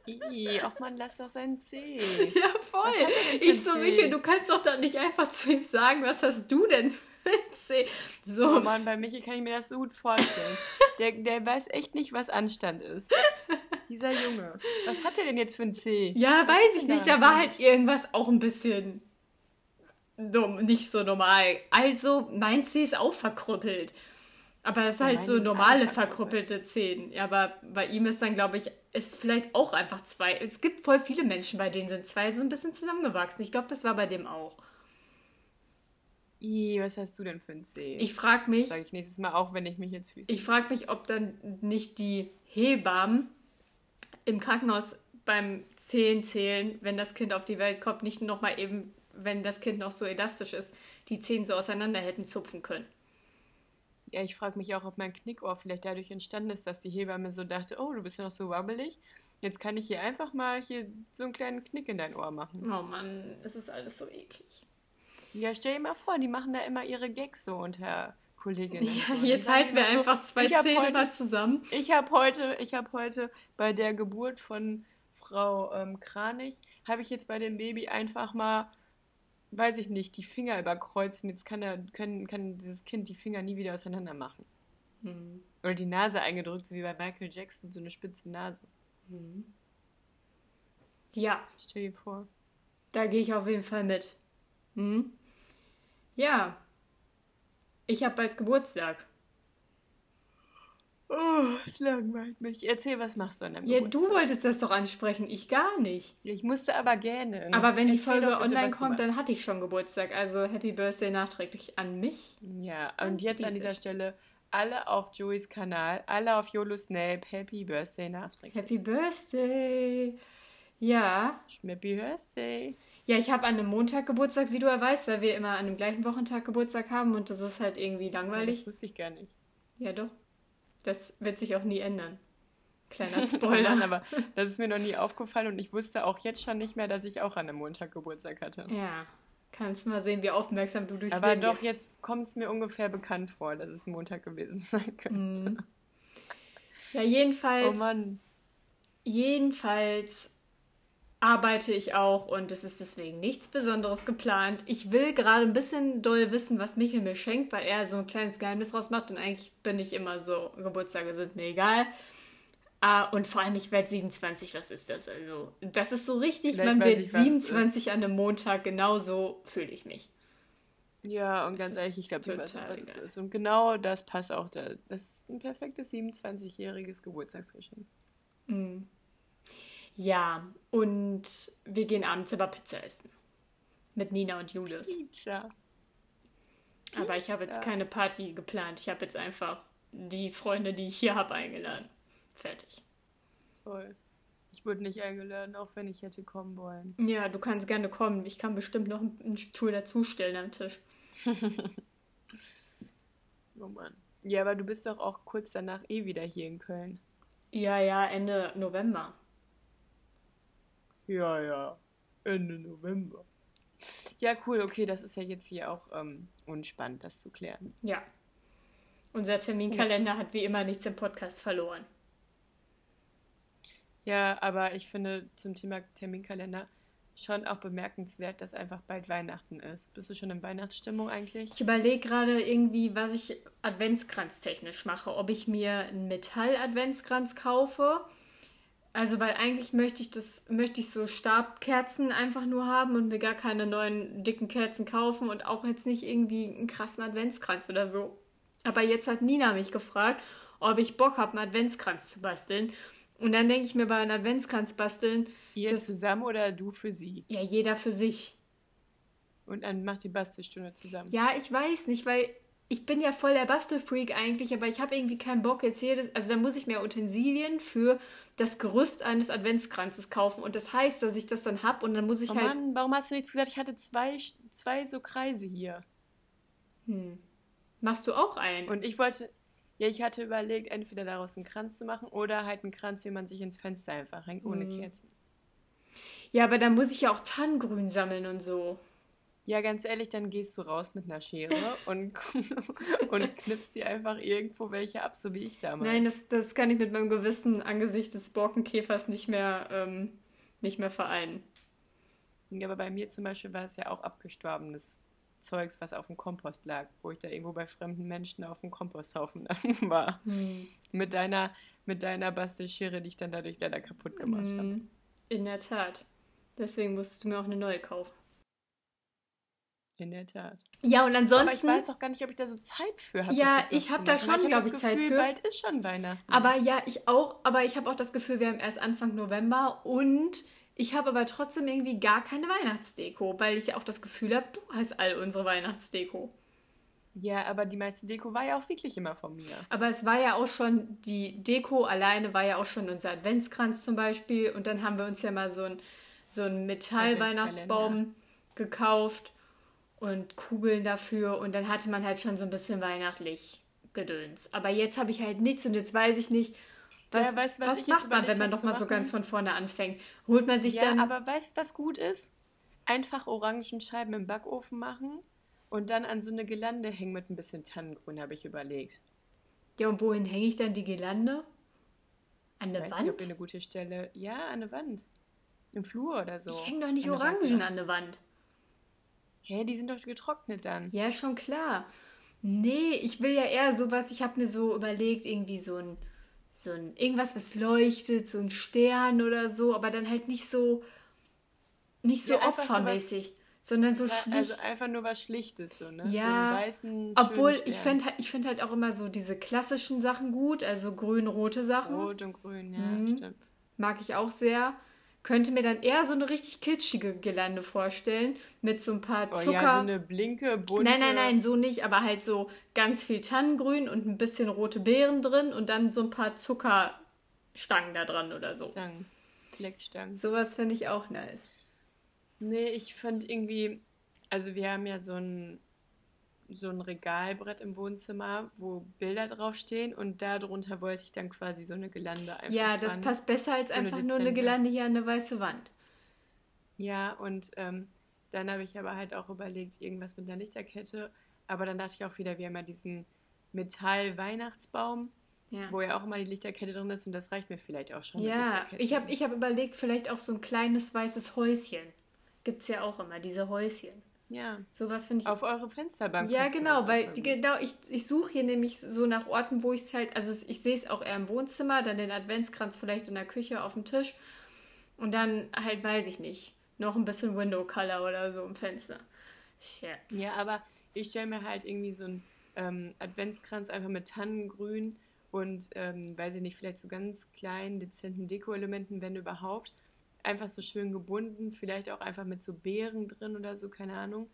Speaker 2: Ih, ach man, lass doch seinen Zeh. [laughs]
Speaker 3: Ja, voll.
Speaker 2: Was
Speaker 3: Ich so? Michel, du kannst doch dann nicht einfach zu ihm sagen, was hast du denn für Zeh? So,
Speaker 2: Oh Mann, bei Michi kann ich mir das so gut vorstellen. Der, der weiß echt nicht, was Anstand ist. Dieser Junge. Was hat er denn jetzt für ein C?
Speaker 3: Ja,
Speaker 2: Was
Speaker 3: weiß ich nicht.
Speaker 2: da?
Speaker 3: War halt irgendwas auch ein bisschen dumm, nicht so normal. Also, mein Zeh ist auch verkrüppelt. Aber es ist
Speaker 2: Ja,
Speaker 3: halt so normale verkrüppelte Zehen. Ja, aber bei ihm ist dann, glaube ich, ist vielleicht auch einfach zwei. Es gibt voll viele Menschen, bei denen sind zwei so ein bisschen zusammengewachsen. Ich glaube, das war bei dem auch.
Speaker 2: Was hast du denn für ein C?
Speaker 3: Ich frage mich,
Speaker 2: sage ich nächstes Mal auch, wenn ich mich jetzt Füße.
Speaker 3: ich frage mich, ob dann nicht die Hebammen im Krankenhaus beim Zehenzählen, wenn das Kind auf die Welt kommt, nicht nochmal eben, wenn das Kind noch so elastisch ist, die Zehen so auseinander hätten zupfen können.
Speaker 2: Ja, ich frage mich auch, ob mein Knickohr vielleicht dadurch entstanden ist, dass die Hebamme so dachte, oh, du bist ja noch so wabbelig. Jetzt kann ich hier einfach mal hier so einen kleinen Knick in dein Ohr machen.
Speaker 3: Oh Mann, es ist alles so eklig.
Speaker 2: Ja, stell dir mal vor, die machen da immer ihre Gags so unter Kolleginnen.
Speaker 3: Ja,
Speaker 2: so.
Speaker 3: jetzt halten wir
Speaker 2: so,
Speaker 3: einfach zwei Zähne
Speaker 2: heute-
Speaker 3: mal zusammen.
Speaker 2: Ich habe heute, ich habe heute bei der Geburt von Frau ähm, Kranich, habe ich jetzt bei dem Baby einfach mal, weiß ich nicht, die Finger überkreuzt und jetzt kann, er, können, kann dieses Kind die Finger nie wieder auseinander machen.
Speaker 3: Hm.
Speaker 2: Oder die Nase eingedrückt, so wie bei Michael Jackson, so eine spitze Nase.
Speaker 3: Ja,
Speaker 2: Stell dir vor.
Speaker 3: da gehe ich auf jeden Fall mit. Hm? Ja. Ich habe bald Geburtstag.
Speaker 2: Oh, es langweilt mich. Erzähl, was machst du an deinem
Speaker 3: Ja,
Speaker 2: Geburtstag?
Speaker 3: du wolltest das doch ansprechen, ich gar nicht.
Speaker 2: Ich musste aber gerne.
Speaker 3: Aber wenn die
Speaker 2: Erzähl
Speaker 3: Folge
Speaker 2: doch bitte,
Speaker 3: online kommt, dann hatte ich schon Geburtstag. Also Happy Birthday nachträglich an mich.
Speaker 2: Ja, und jetzt an dieser. Stelle alle auf Joeys Kanal, alle auf YOLO Snape, Happy Birthday nachträglich.
Speaker 3: Happy Birthday. Ja.
Speaker 2: Happy Birthday.
Speaker 3: Ja, ich habe an einem Montag Geburtstag, wie du ja weißt, weil wir immer an dem gleichen Wochentag Geburtstag haben und das ist halt irgendwie langweilig.
Speaker 2: Das wusste ich gar nicht.
Speaker 3: Ja, doch. Das wird sich auch nie ändern. Kleiner
Speaker 2: Mann, [laughs]
Speaker 3: Spoiler.
Speaker 2: aber das ist mir noch nie aufgefallen und ich wusste auch jetzt schon nicht mehr, dass ich auch an einem Montag Geburtstag hatte.
Speaker 3: ja. Kannst mal sehen, wie aufmerksam du durchs
Speaker 2: Aber
Speaker 3: Leben
Speaker 2: doch,
Speaker 3: gehst.
Speaker 2: jetzt kommt es mir ungefähr bekannt vor, dass es Montag gewesen [laughs] sein könnte.
Speaker 3: Mhm. Ja, jedenfalls.
Speaker 2: Oh Mann.
Speaker 3: Jedenfalls arbeite ich auch und es ist deswegen nichts Besonderes geplant. Ich will gerade ein bisschen doll wissen, was Michael mir schenkt, weil er so ein kleines Geheimnis rausmacht und eigentlich bin ich immer so, Geburtstage sind mir egal. Ah, und vor allem, ich werde 27, was ist das? Also, das ist so richtig,
Speaker 2: Vielleicht
Speaker 3: man wird
Speaker 2: ich, was es
Speaker 3: 27 an einem Montag, genauso fühle ich mich.
Speaker 2: Ja, und
Speaker 3: Das
Speaker 2: ganz ehrlich, ich glaube, ich weiß auch, was es ist. Und genau das passt auch da. Das ist ein perfektes 27-jähriges Geburtstagsgeschenk.
Speaker 3: Mm. Ja, und wir gehen abends aber Pizza essen. Mit Nina und Julius.
Speaker 2: Pizza.
Speaker 3: Aber ich habe jetzt
Speaker 2: Pizza.
Speaker 3: keine Party geplant. Ich habe jetzt einfach die Freunde, die ich hier habe, eingeladen. Fertig.
Speaker 2: Toll. Ich wurde nicht eingeladen, auch wenn ich hätte kommen wollen.
Speaker 3: Ja, du kannst gerne kommen. Ich kann bestimmt noch einen Stuhl dazustellen am Tisch. [laughs]
Speaker 2: Oh Mann. Ja, aber du bist doch auch kurz danach eh wieder hier in Köln.
Speaker 3: Ja, ja, Ende November.
Speaker 2: Ja, ja. Ende November. Ja, cool, okay, das ist ja jetzt hier auch ähm, unspannend, das zu klären.
Speaker 3: Ja. Unser Terminkalender hat wie immer nichts im Podcast verloren.
Speaker 2: Ja, aber ich finde zum Thema Terminkalender, schon auch bemerkenswert, dass einfach bald Weihnachten ist. Bist du schon in Weihnachtsstimmung eigentlich?
Speaker 3: Ich überlege gerade irgendwie, was ich adventskranztechnisch mache. Ob ich mir einen Metall-Adventskranz kaufe. Also, weil eigentlich möchte ich das, möchte ich so Stabkerzen einfach nur haben und mir gar keine neuen dicken Kerzen kaufen und auch jetzt nicht irgendwie einen krassen Adventskranz oder so. Aber jetzt hat Nina mich gefragt, ob ich Bock habe, einen Adventskranz zu basteln. Und dann denke ich mir bei einem Adventskranz basteln,
Speaker 2: Ihr
Speaker 3: das-
Speaker 2: zusammen oder du für sie?
Speaker 3: ja, jeder für sich.
Speaker 2: Und dann macht die Bastelstunde zusammen.
Speaker 3: Ja, ich weiß nicht, weil ich bin ja voll der Bastelfreak eigentlich, aber ich habe irgendwie keinen Bock jetzt jedes. Also da muss ich mir Utensilien für das Gerüst eines Adventskranzes kaufen. Und das heißt, dass ich das dann hab und dann muss ich
Speaker 2: Oh
Speaker 3: halt.
Speaker 2: Mann, warum hast du jetzt gesagt, ich hatte zwei, zwei so Kreise hier?
Speaker 3: Hm. Machst du auch einen?
Speaker 2: Und ich wollte, ja, ich hatte überlegt, entweder daraus einen Kranz zu machen oder halt einen Kranz, den man sich ins Fenster einfach hängt, ohne
Speaker 3: Mhm.
Speaker 2: Kerzen.
Speaker 3: ja, aber dann muss ich ja auch Tannengrün sammeln und so.
Speaker 2: Ja, ganz ehrlich, dann gehst du raus mit einer Schere und, [laughs] und knippst dir einfach irgendwo welche ab, so wie ich damals.
Speaker 3: Nein, das, das kann ich mit meinem Gewissen angesichts des Borkenkäfers nicht mehr, ähm, nicht mehr vereinen.
Speaker 2: Ja, aber bei mir zum Beispiel war es ja auch abgestorbenes Zeugs, was auf dem Kompost lag, wo ich da irgendwo bei fremden Menschen auf dem Komposthaufen [laughs] war.
Speaker 3: Hm.
Speaker 2: Mit deiner, mit deiner Bastelschere, die ich dann dadurch leider kaputt gemacht habe.
Speaker 3: Hm. In der Tat. Deswegen musstest du mir auch eine neue kaufen.
Speaker 2: In der Tat.
Speaker 3: Ja, und
Speaker 2: Aber ich
Speaker 3: ansonsten.
Speaker 2: weiß auch gar nicht, ob ich da so Zeit für habe.
Speaker 3: Ja, ich
Speaker 2: noch
Speaker 3: hab
Speaker 2: zu
Speaker 3: da schon,
Speaker 2: hab
Speaker 3: glaub
Speaker 2: das
Speaker 3: ich, Zeit für.
Speaker 2: Bald ist schon Weihnachten.
Speaker 3: Aber ja, ich auch. Aber ich habe auch das Gefühl, wir haben erst Anfang November und ich habe aber trotzdem irgendwie gar keine Weihnachtsdeko, weil ich auch das Gefühl habe, du hast all unsere Weihnachtsdeko.
Speaker 2: Ja, aber die meiste Deko war ja auch wirklich immer von mir.
Speaker 3: Aber es war ja auch schon, die Deko alleine war ja auch schon unser Adventskranz zum Beispiel. Und dann haben wir uns ja mal so ein so einen Metall-Weihnachtsbaum gekauft und Kugeln dafür. Und dann hatte man halt schon so ein bisschen weihnachtlich Gedöns. Aber jetzt habe ich halt nichts und jetzt weiß ich nicht, was,
Speaker 2: Ja, weißt was
Speaker 3: was macht man, wenn man doch mal so ganz von vorne anfängt. Holt man sich
Speaker 2: Ja,
Speaker 3: dann.
Speaker 2: aber weißt du, was gut ist? Einfach Orangenscheiben im Backofen machen und dann an so eine Gelande hängen mit ein bisschen Tannengrün, habe ich überlegt.
Speaker 3: ja, und wohin hänge ich dann die Girlande? An der
Speaker 2: Weiß nicht, ob
Speaker 3: Wand?
Speaker 2: eine gute Stelle. Ja, an der Wand. Im Flur oder so.
Speaker 3: Ich hänge doch nicht
Speaker 2: An
Speaker 3: Orangen
Speaker 2: weißen
Speaker 3: an der Wand.
Speaker 2: Hä, die sind doch getrocknet dann.
Speaker 3: Ja, schon klar. Nee, ich will ja eher sowas, ich habe mir so überlegt, irgendwie so ein, so ein, irgendwas, was leuchtet, so ein Stern oder so, aber dann halt nicht so, nicht so
Speaker 2: Ja, einfach so
Speaker 3: opfermäßig, sondern so schlicht.
Speaker 2: Also einfach nur was Schlichtes, so, ne?
Speaker 3: Ja,
Speaker 2: so weißen,
Speaker 3: Obwohl, ich fände halt, ich find halt auch immer so diese klassischen Sachen gut, also grün-rote Sachen.
Speaker 2: Rot und grün, ja,
Speaker 3: Mhm.
Speaker 2: stimmt.
Speaker 3: Mag ich auch sehr. Könnte mir dann eher so eine richtig kitschige Gelande vorstellen, mit so ein paar
Speaker 2: Oh
Speaker 3: Zucker.
Speaker 2: ja, so eine blinke, bunte.
Speaker 3: Nein, nein, nein, so nicht, aber halt so ganz viel Tannengrün und ein bisschen rote Beeren drin und dann so ein paar Zuckerstangen da dran oder so.
Speaker 2: Stangen. Fleckstangen.
Speaker 3: Sowas finde ich auch nice.
Speaker 2: Nee, ich finde irgendwie, also wir haben ja so ein, so ein Regalbrett im Wohnzimmer, wo Bilder draufstehen und darunter wollte ich dann quasi so eine Gelande einfach
Speaker 3: Ja, das
Speaker 2: spannen.
Speaker 3: passt besser als
Speaker 2: So eine
Speaker 3: einfach nur eine. Gelande hier an der weiße Wand.
Speaker 2: Ja, und ähm, dann habe ich aber halt auch überlegt, irgendwas mit einer Lichterkette. Aber dann dachte ich auch wieder, wir haben ja diesen Metall-Weihnachtsbaum,
Speaker 3: Ja.
Speaker 2: wo ja auch immer die Lichterkette drin ist und das reicht mir vielleicht auch schon.
Speaker 3: Ja, ich habe ich hab überlegt, vielleicht auch so ein kleines weißes Häuschen. Gibt's ja auch immer, diese Häuschen.
Speaker 2: Ja,
Speaker 3: Sowas finde ich
Speaker 2: auf eure Fensterbank.
Speaker 3: Ja, genau, weil genau, ich, ich suche hier nämlich so nach Orten, wo ich es halt, also ich sehe es auch eher im Wohnzimmer, dann den Adventskranz vielleicht in der Küche auf dem Tisch und dann halt, weiß ich nicht, noch ein bisschen Window Color oder so im Fenster. Scherz.
Speaker 2: Ja, aber ich stelle mir halt irgendwie so einen ähm, Adventskranz einfach mit Tannengrün und, ähm, weiß ich nicht, vielleicht so ganz kleinen, dezenten Deko-Elementen, wenn überhaupt. Einfach so schön gebunden, vielleicht auch einfach mit so Beeren drin oder so, keine Ahnung.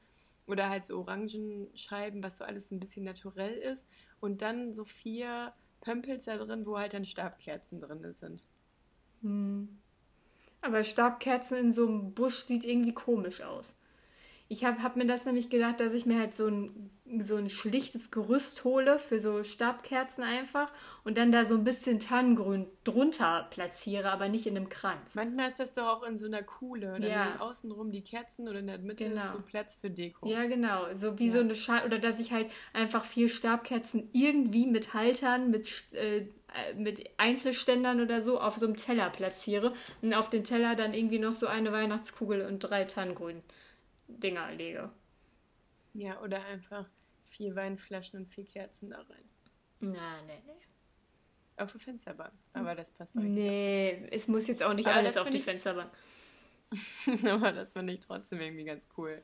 Speaker 2: Oder halt so Orangenscheiben, was so alles ein bisschen naturell ist. Und dann so vier Pömpels da drin, wo halt dann Stabkerzen drin sind.
Speaker 3: Hm. Aber Stabkerzen in so einem Busch sieht irgendwie komisch aus. Ich habe hab mir das nämlich gedacht, dass ich mir halt so ein, so ein schlichtes Gerüst hole für so Stabkerzen einfach und dann da so ein bisschen Tannengrün drunter platziere, aber nicht in einem Kranz.
Speaker 2: Manchmal ist das doch auch in so einer Kuhle. Dann
Speaker 3: Ja.
Speaker 2: sind außenrum die Kerzen und in der Mitte
Speaker 3: Genau.
Speaker 2: ist so Platz für Deko.
Speaker 3: Ja, genau. So wie
Speaker 2: Ja.
Speaker 3: so eine Schale. Oder dass ich halt einfach vier Stabkerzen irgendwie mit Haltern, mit äh, mit Einzelständern oder so auf so einem Teller platziere und auf den Teller dann irgendwie noch so eine Weihnachtskugel und drei Tannengrün-Dinger lege.
Speaker 2: Ja, oder einfach vier Weinflaschen und vier Kerzen da rein.
Speaker 3: Na, nee, nee.
Speaker 2: Auf die Fensterbank. Aber das passt bei euch
Speaker 3: Nee, es muss jetzt auch nicht
Speaker 2: Aber
Speaker 3: alles auf die
Speaker 2: ich-
Speaker 3: Fensterbank.
Speaker 2: nicht. [laughs] Aber das fand ich trotzdem irgendwie ganz cool.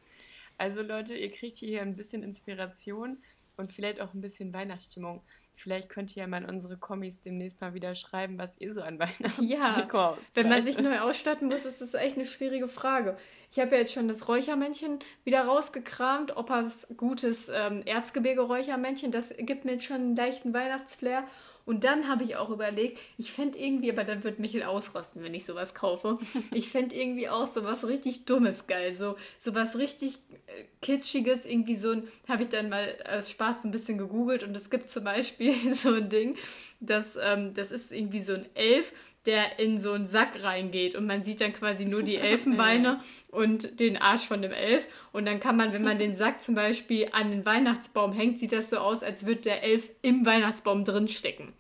Speaker 2: Also Leute, ihr kriegt hier ein bisschen Inspiration und vielleicht auch ein bisschen Weihnachtsstimmung. Vielleicht könnt ihr ja mal in unsere Kommis demnächst mal wieder schreiben, was ihr so an [laughs] Weihnachten
Speaker 3: Ja, wenn man sich neu ausstatten muss, ist das echt eine schwierige Frage. Ich habe ja jetzt schon das Räuchermännchen wieder rausgekramt. Opas gutes ähm, Erzgebirge-Räuchermännchen, das gibt mir jetzt schon einen leichten Weihnachtsflair. Und dann habe ich auch überlegt, ich fände irgendwie, aber dann wird Michel ausrasten, wenn ich sowas kaufe. [laughs] Ich fände irgendwie auch sowas richtig Dummes geil. So sowas richtig äh, Kitschiges, irgendwie so ein, habe ich dann mal aus Spaß so ein bisschen gegoogelt und es gibt zum Beispiel [laughs] so ein Ding, das, ähm, das ist irgendwie so ein Elf, der in so einen Sack reingeht und man sieht dann quasi nur die [laughs] Elfenbeine und den Arsch von dem Elf und dann kann man, wenn man den Sack zum Beispiel an den Weihnachtsbaum hängt, sieht das so aus, als würde der Elf im Weihnachtsbaum drin stecken.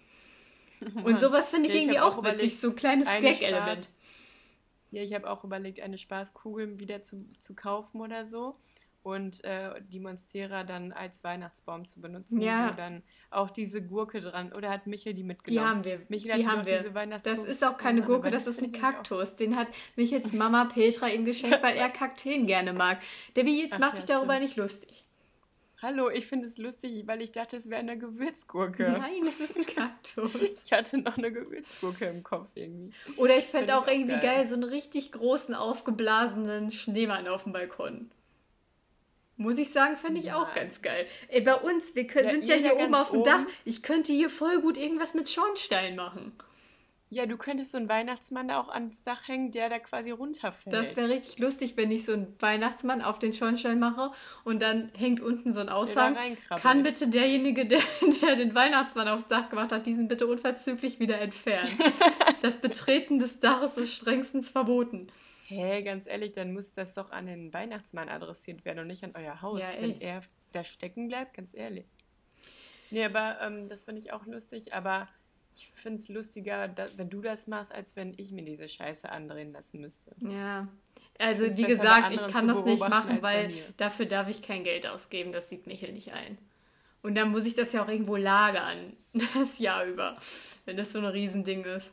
Speaker 3: Und [laughs] sowas finde ich
Speaker 2: Ja, ich
Speaker 3: irgendwie auch
Speaker 2: auch
Speaker 3: witzig, so ein kleines
Speaker 2: eine
Speaker 3: Gag-Element.
Speaker 2: Ja, ich habe auch überlegt, eine Spaßkugel wieder zu, zu kaufen oder so. Und äh, die Monstera dann als Weihnachtsbaum zu benutzen.
Speaker 3: Ja.
Speaker 2: Wo dann auch diese Gurke dran. Oder hat Michel die
Speaker 3: Die
Speaker 2: mitgenommen?
Speaker 3: haben wir.
Speaker 2: Michel
Speaker 3: die haben wir. Das ist auch keine
Speaker 2: Oh
Speaker 3: Gurke, das ist ein Kaktus. Den hat mich jetzt Mama Petra ihm geschenkt, weil er [laughs] Kakteen gerne mag. Debbie, jetzt
Speaker 2: Ach
Speaker 3: mach dich darüber
Speaker 2: stimmt.
Speaker 3: nicht lustig.
Speaker 2: Hallo, ich finde es lustig, weil ich dachte, es wäre eine Gewürzgurke.
Speaker 3: Nein, es ist ein [laughs] Kaktus.
Speaker 2: Ich hatte noch eine Gewürzgurke im Kopf irgendwie.
Speaker 3: Oder ich fände auch
Speaker 2: auch
Speaker 3: irgendwie geil.
Speaker 2: geil.
Speaker 3: so einen richtig großen, aufgeblasenen Schneemann auf dem Balkon. Muss ich sagen, fände ich auch
Speaker 2: Nein.
Speaker 3: ganz geil. Ey, bei uns, wir können,
Speaker 2: Ja,
Speaker 3: sind ja hier
Speaker 2: ja
Speaker 3: oben auf dem
Speaker 2: oben.
Speaker 3: Dach. Ich könnte hier voll gut irgendwas mit Schornstein machen.
Speaker 2: Ja, du könntest so einen Weihnachtsmann da auch ans Dach hängen, der da quasi runterfällt.
Speaker 3: Das wäre richtig lustig, wenn ich so einen Weihnachtsmann auf den Schornstein mache und dann hängt unten so ein Aushang. Kann bitte derjenige, der, [laughs] der den Weihnachtsmann aufs Dach gemacht hat, diesen bitte unverzüglich wieder entfernen. [laughs] das Betreten des Daches ist strengstens verboten.
Speaker 2: Hä, ganz ehrlich, dann muss das doch an den Weihnachtsmann adressiert werden und nicht an euer Haus,
Speaker 3: Ja,
Speaker 2: wenn er da stecken bleibt, ganz ehrlich. Nee, aber ähm, das finde ich auch lustig, aber ich finde es lustiger, da, wenn du das machst, als wenn ich mir diese Scheiße andrehen lassen müsste.
Speaker 3: Ja. Also wie gesagt, ich kann das nicht machen, weil dafür darf ich kein Geld ausgeben. Das sieht Michel nicht ein. Und dann muss ich das ja auch irgendwo lagern, [laughs] das Jahr über, wenn das so ein Riesending ist.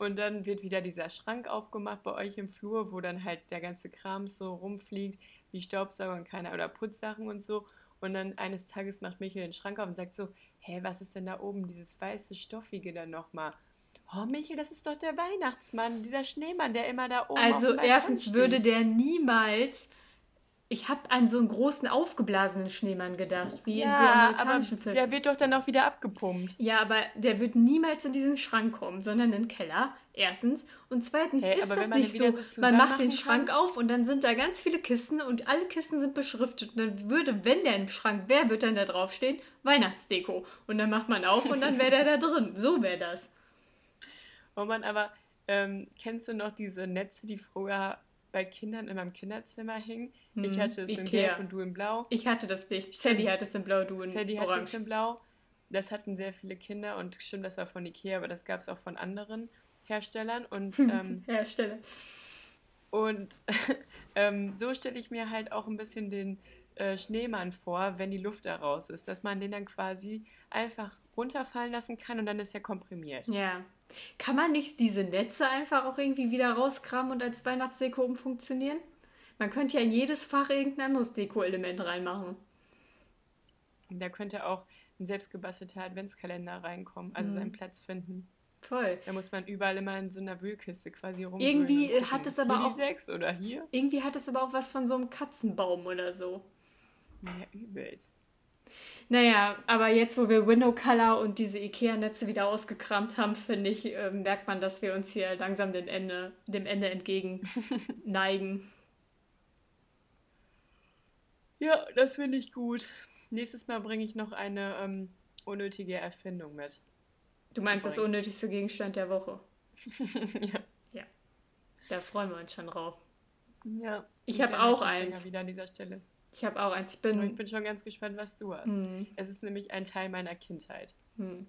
Speaker 2: Und dann wird wieder dieser Schrank aufgemacht bei euch im Flur, wo dann halt der ganze Kram so rumfliegt, wie Staubsauger und keine oder Putzsachen und so. Und dann eines Tages macht Michael den Schrank auf und sagt so, hä, was ist denn da oben, dieses weiße Stoffige dann nochmal? Oh, Michael, das ist doch der Weihnachtsmann, dieser Schneemann, der immer da oben auf
Speaker 3: Also erstens würde der niemals. Ich habe an so einen großen aufgeblasenen Schneemann gedacht, wie in so
Speaker 2: ja, aber
Speaker 3: amerikanischen Filmen.
Speaker 2: der wird doch dann auch wieder abgepumpt.
Speaker 3: Ja, aber der wird niemals in diesen Schrank kommen, sondern in den Keller. Erstens. Und zweitens
Speaker 2: Hey,
Speaker 3: ist das nicht so.
Speaker 2: so
Speaker 3: man macht den Schrank
Speaker 2: kann?
Speaker 3: auf und dann sind da ganz viele Kisten und alle Kisten sind beschriftet. Und dann würde, wenn der ein Schrank wäre, wird dann da draufstehen Weihnachtsdeko. Und dann macht man auf und dann wäre der da drin. [laughs] So wäre das.
Speaker 2: Oh Mann, aber ähm, kennst du noch diese Netze, die früher bei Kindern in meinem Kinderzimmer hingen? ich
Speaker 3: Mhm,
Speaker 2: hatte es in
Speaker 3: Ikea.
Speaker 2: Gelb und du in Blau.
Speaker 3: Ich hatte das nicht. Sadie hat es in Blau, du in
Speaker 2: Sadie hatte
Speaker 3: Orange.
Speaker 2: es in Blau. Das hatten sehr viele Kinder und stimmt, das war von Ikea, aber das gab es auch von anderen Herstellern. Und, [laughs] ähm,
Speaker 3: Hersteller.
Speaker 2: und [laughs] ähm, so stelle ich mir halt auch ein bisschen den äh, Schneemann vor, wenn die Luft da raus ist, dass man den dann quasi einfach runterfallen lassen kann und dann ist er komprimiert.
Speaker 3: Ja. Kann man nicht diese Netze einfach auch irgendwie wieder rauskramen und als Weihnachtsdeko umfunktionieren? Man könnte ja in jedes Fach irgendein anderes Deko-Element reinmachen.
Speaker 2: Da könnte auch ein selbstgebastelter Adventskalender reinkommen, also
Speaker 3: Mhm.
Speaker 2: seinen Platz finden.
Speaker 3: Voll.
Speaker 2: Da muss man überall immer in so einer Wühlkiste quasi rum.
Speaker 3: Irgendwie, hat es aber auch-? Irgendwie hat es aber auch was von so einem Katzenbaum oder so.
Speaker 2: Ja, übelst.
Speaker 3: Naja, aber jetzt, wo wir Window Color und diese Ikea-Netze wieder ausgekramt haben, finde ich, äh, merkt man, dass wir uns hier langsam dem Ende, dem Ende entgegen [laughs] neigen.
Speaker 2: Ja, das finde ich gut. Nächstes Mal bringe ich noch eine ähm, unnötige Erfindung mit.
Speaker 3: Du meinst das unnötigste Gegenstand der Woche. [laughs]
Speaker 2: ja.
Speaker 3: Ja. Da freuen wir uns schon drauf.
Speaker 2: ja.
Speaker 3: Ich
Speaker 2: Ein
Speaker 3: hab
Speaker 2: kleiner
Speaker 3: auch eins.
Speaker 2: Wieder an dieser Stelle.
Speaker 3: Ich habe auch eins. Ich
Speaker 2: Aber ich
Speaker 3: bin.
Speaker 2: bin schon ganz gespannt, was du hast.
Speaker 3: Hm,
Speaker 2: Es ist nämlich ein Teil meiner Kindheit.
Speaker 3: hm.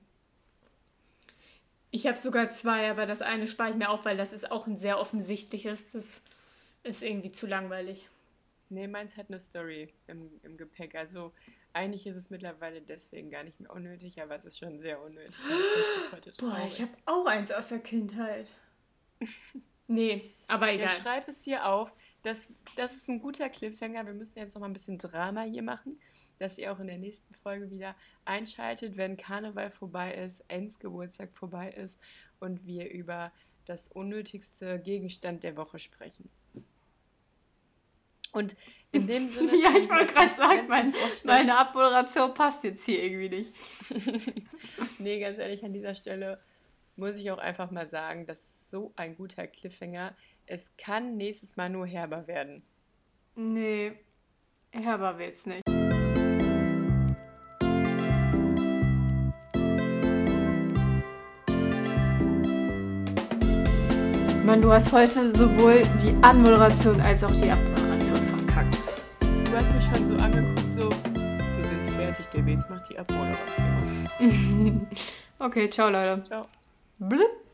Speaker 3: Ich habe sogar zwei, aber das eine spare ich mir auf, weil das ist auch ein sehr offensichtliches. Das ist irgendwie zu langweilig.
Speaker 2: Nee, meins hat eine Story im, im Gepäck. Also eigentlich ist es mittlerweile deswegen gar nicht mehr unnötig, aber es ist schon sehr unnötig. Ich bin
Speaker 3: Boah, ich habe auch eins aus der Kindheit. [laughs] nee, aber
Speaker 2: Ja,
Speaker 3: egal.
Speaker 2: schreib es hier auf. Das, das ist ein guter Cliffhanger. Wir müssen jetzt noch mal ein bisschen Drama hier machen, dass ihr auch in der nächsten Folge wieder einschaltet, wenn Karneval vorbei ist, Ens Geburtstag vorbei ist und wir über das unnötigste Gegenstand der Woche sprechen. Und in dem [laughs] Sinne.
Speaker 3: ja, ich wollte gerade sagen, mein, meine Abmoderation passt jetzt hier irgendwie nicht. [laughs]
Speaker 2: Nee, ganz ehrlich, an dieser Stelle muss ich auch einfach mal sagen, das ist so ein guter Cliffhanger. Es kann nächstes Mal nur herber werden.
Speaker 3: Nee, Herber will's nicht. Mann, du hast heute sowohl die Anmoderation als auch die Abmoderation verkackt.
Speaker 2: Du hast mich schon so angeguckt, so, wir sind fertig, der Wes macht die Abmoderation. [laughs]
Speaker 3: okay, ciao Leute.
Speaker 2: Ciao.
Speaker 3: Blip.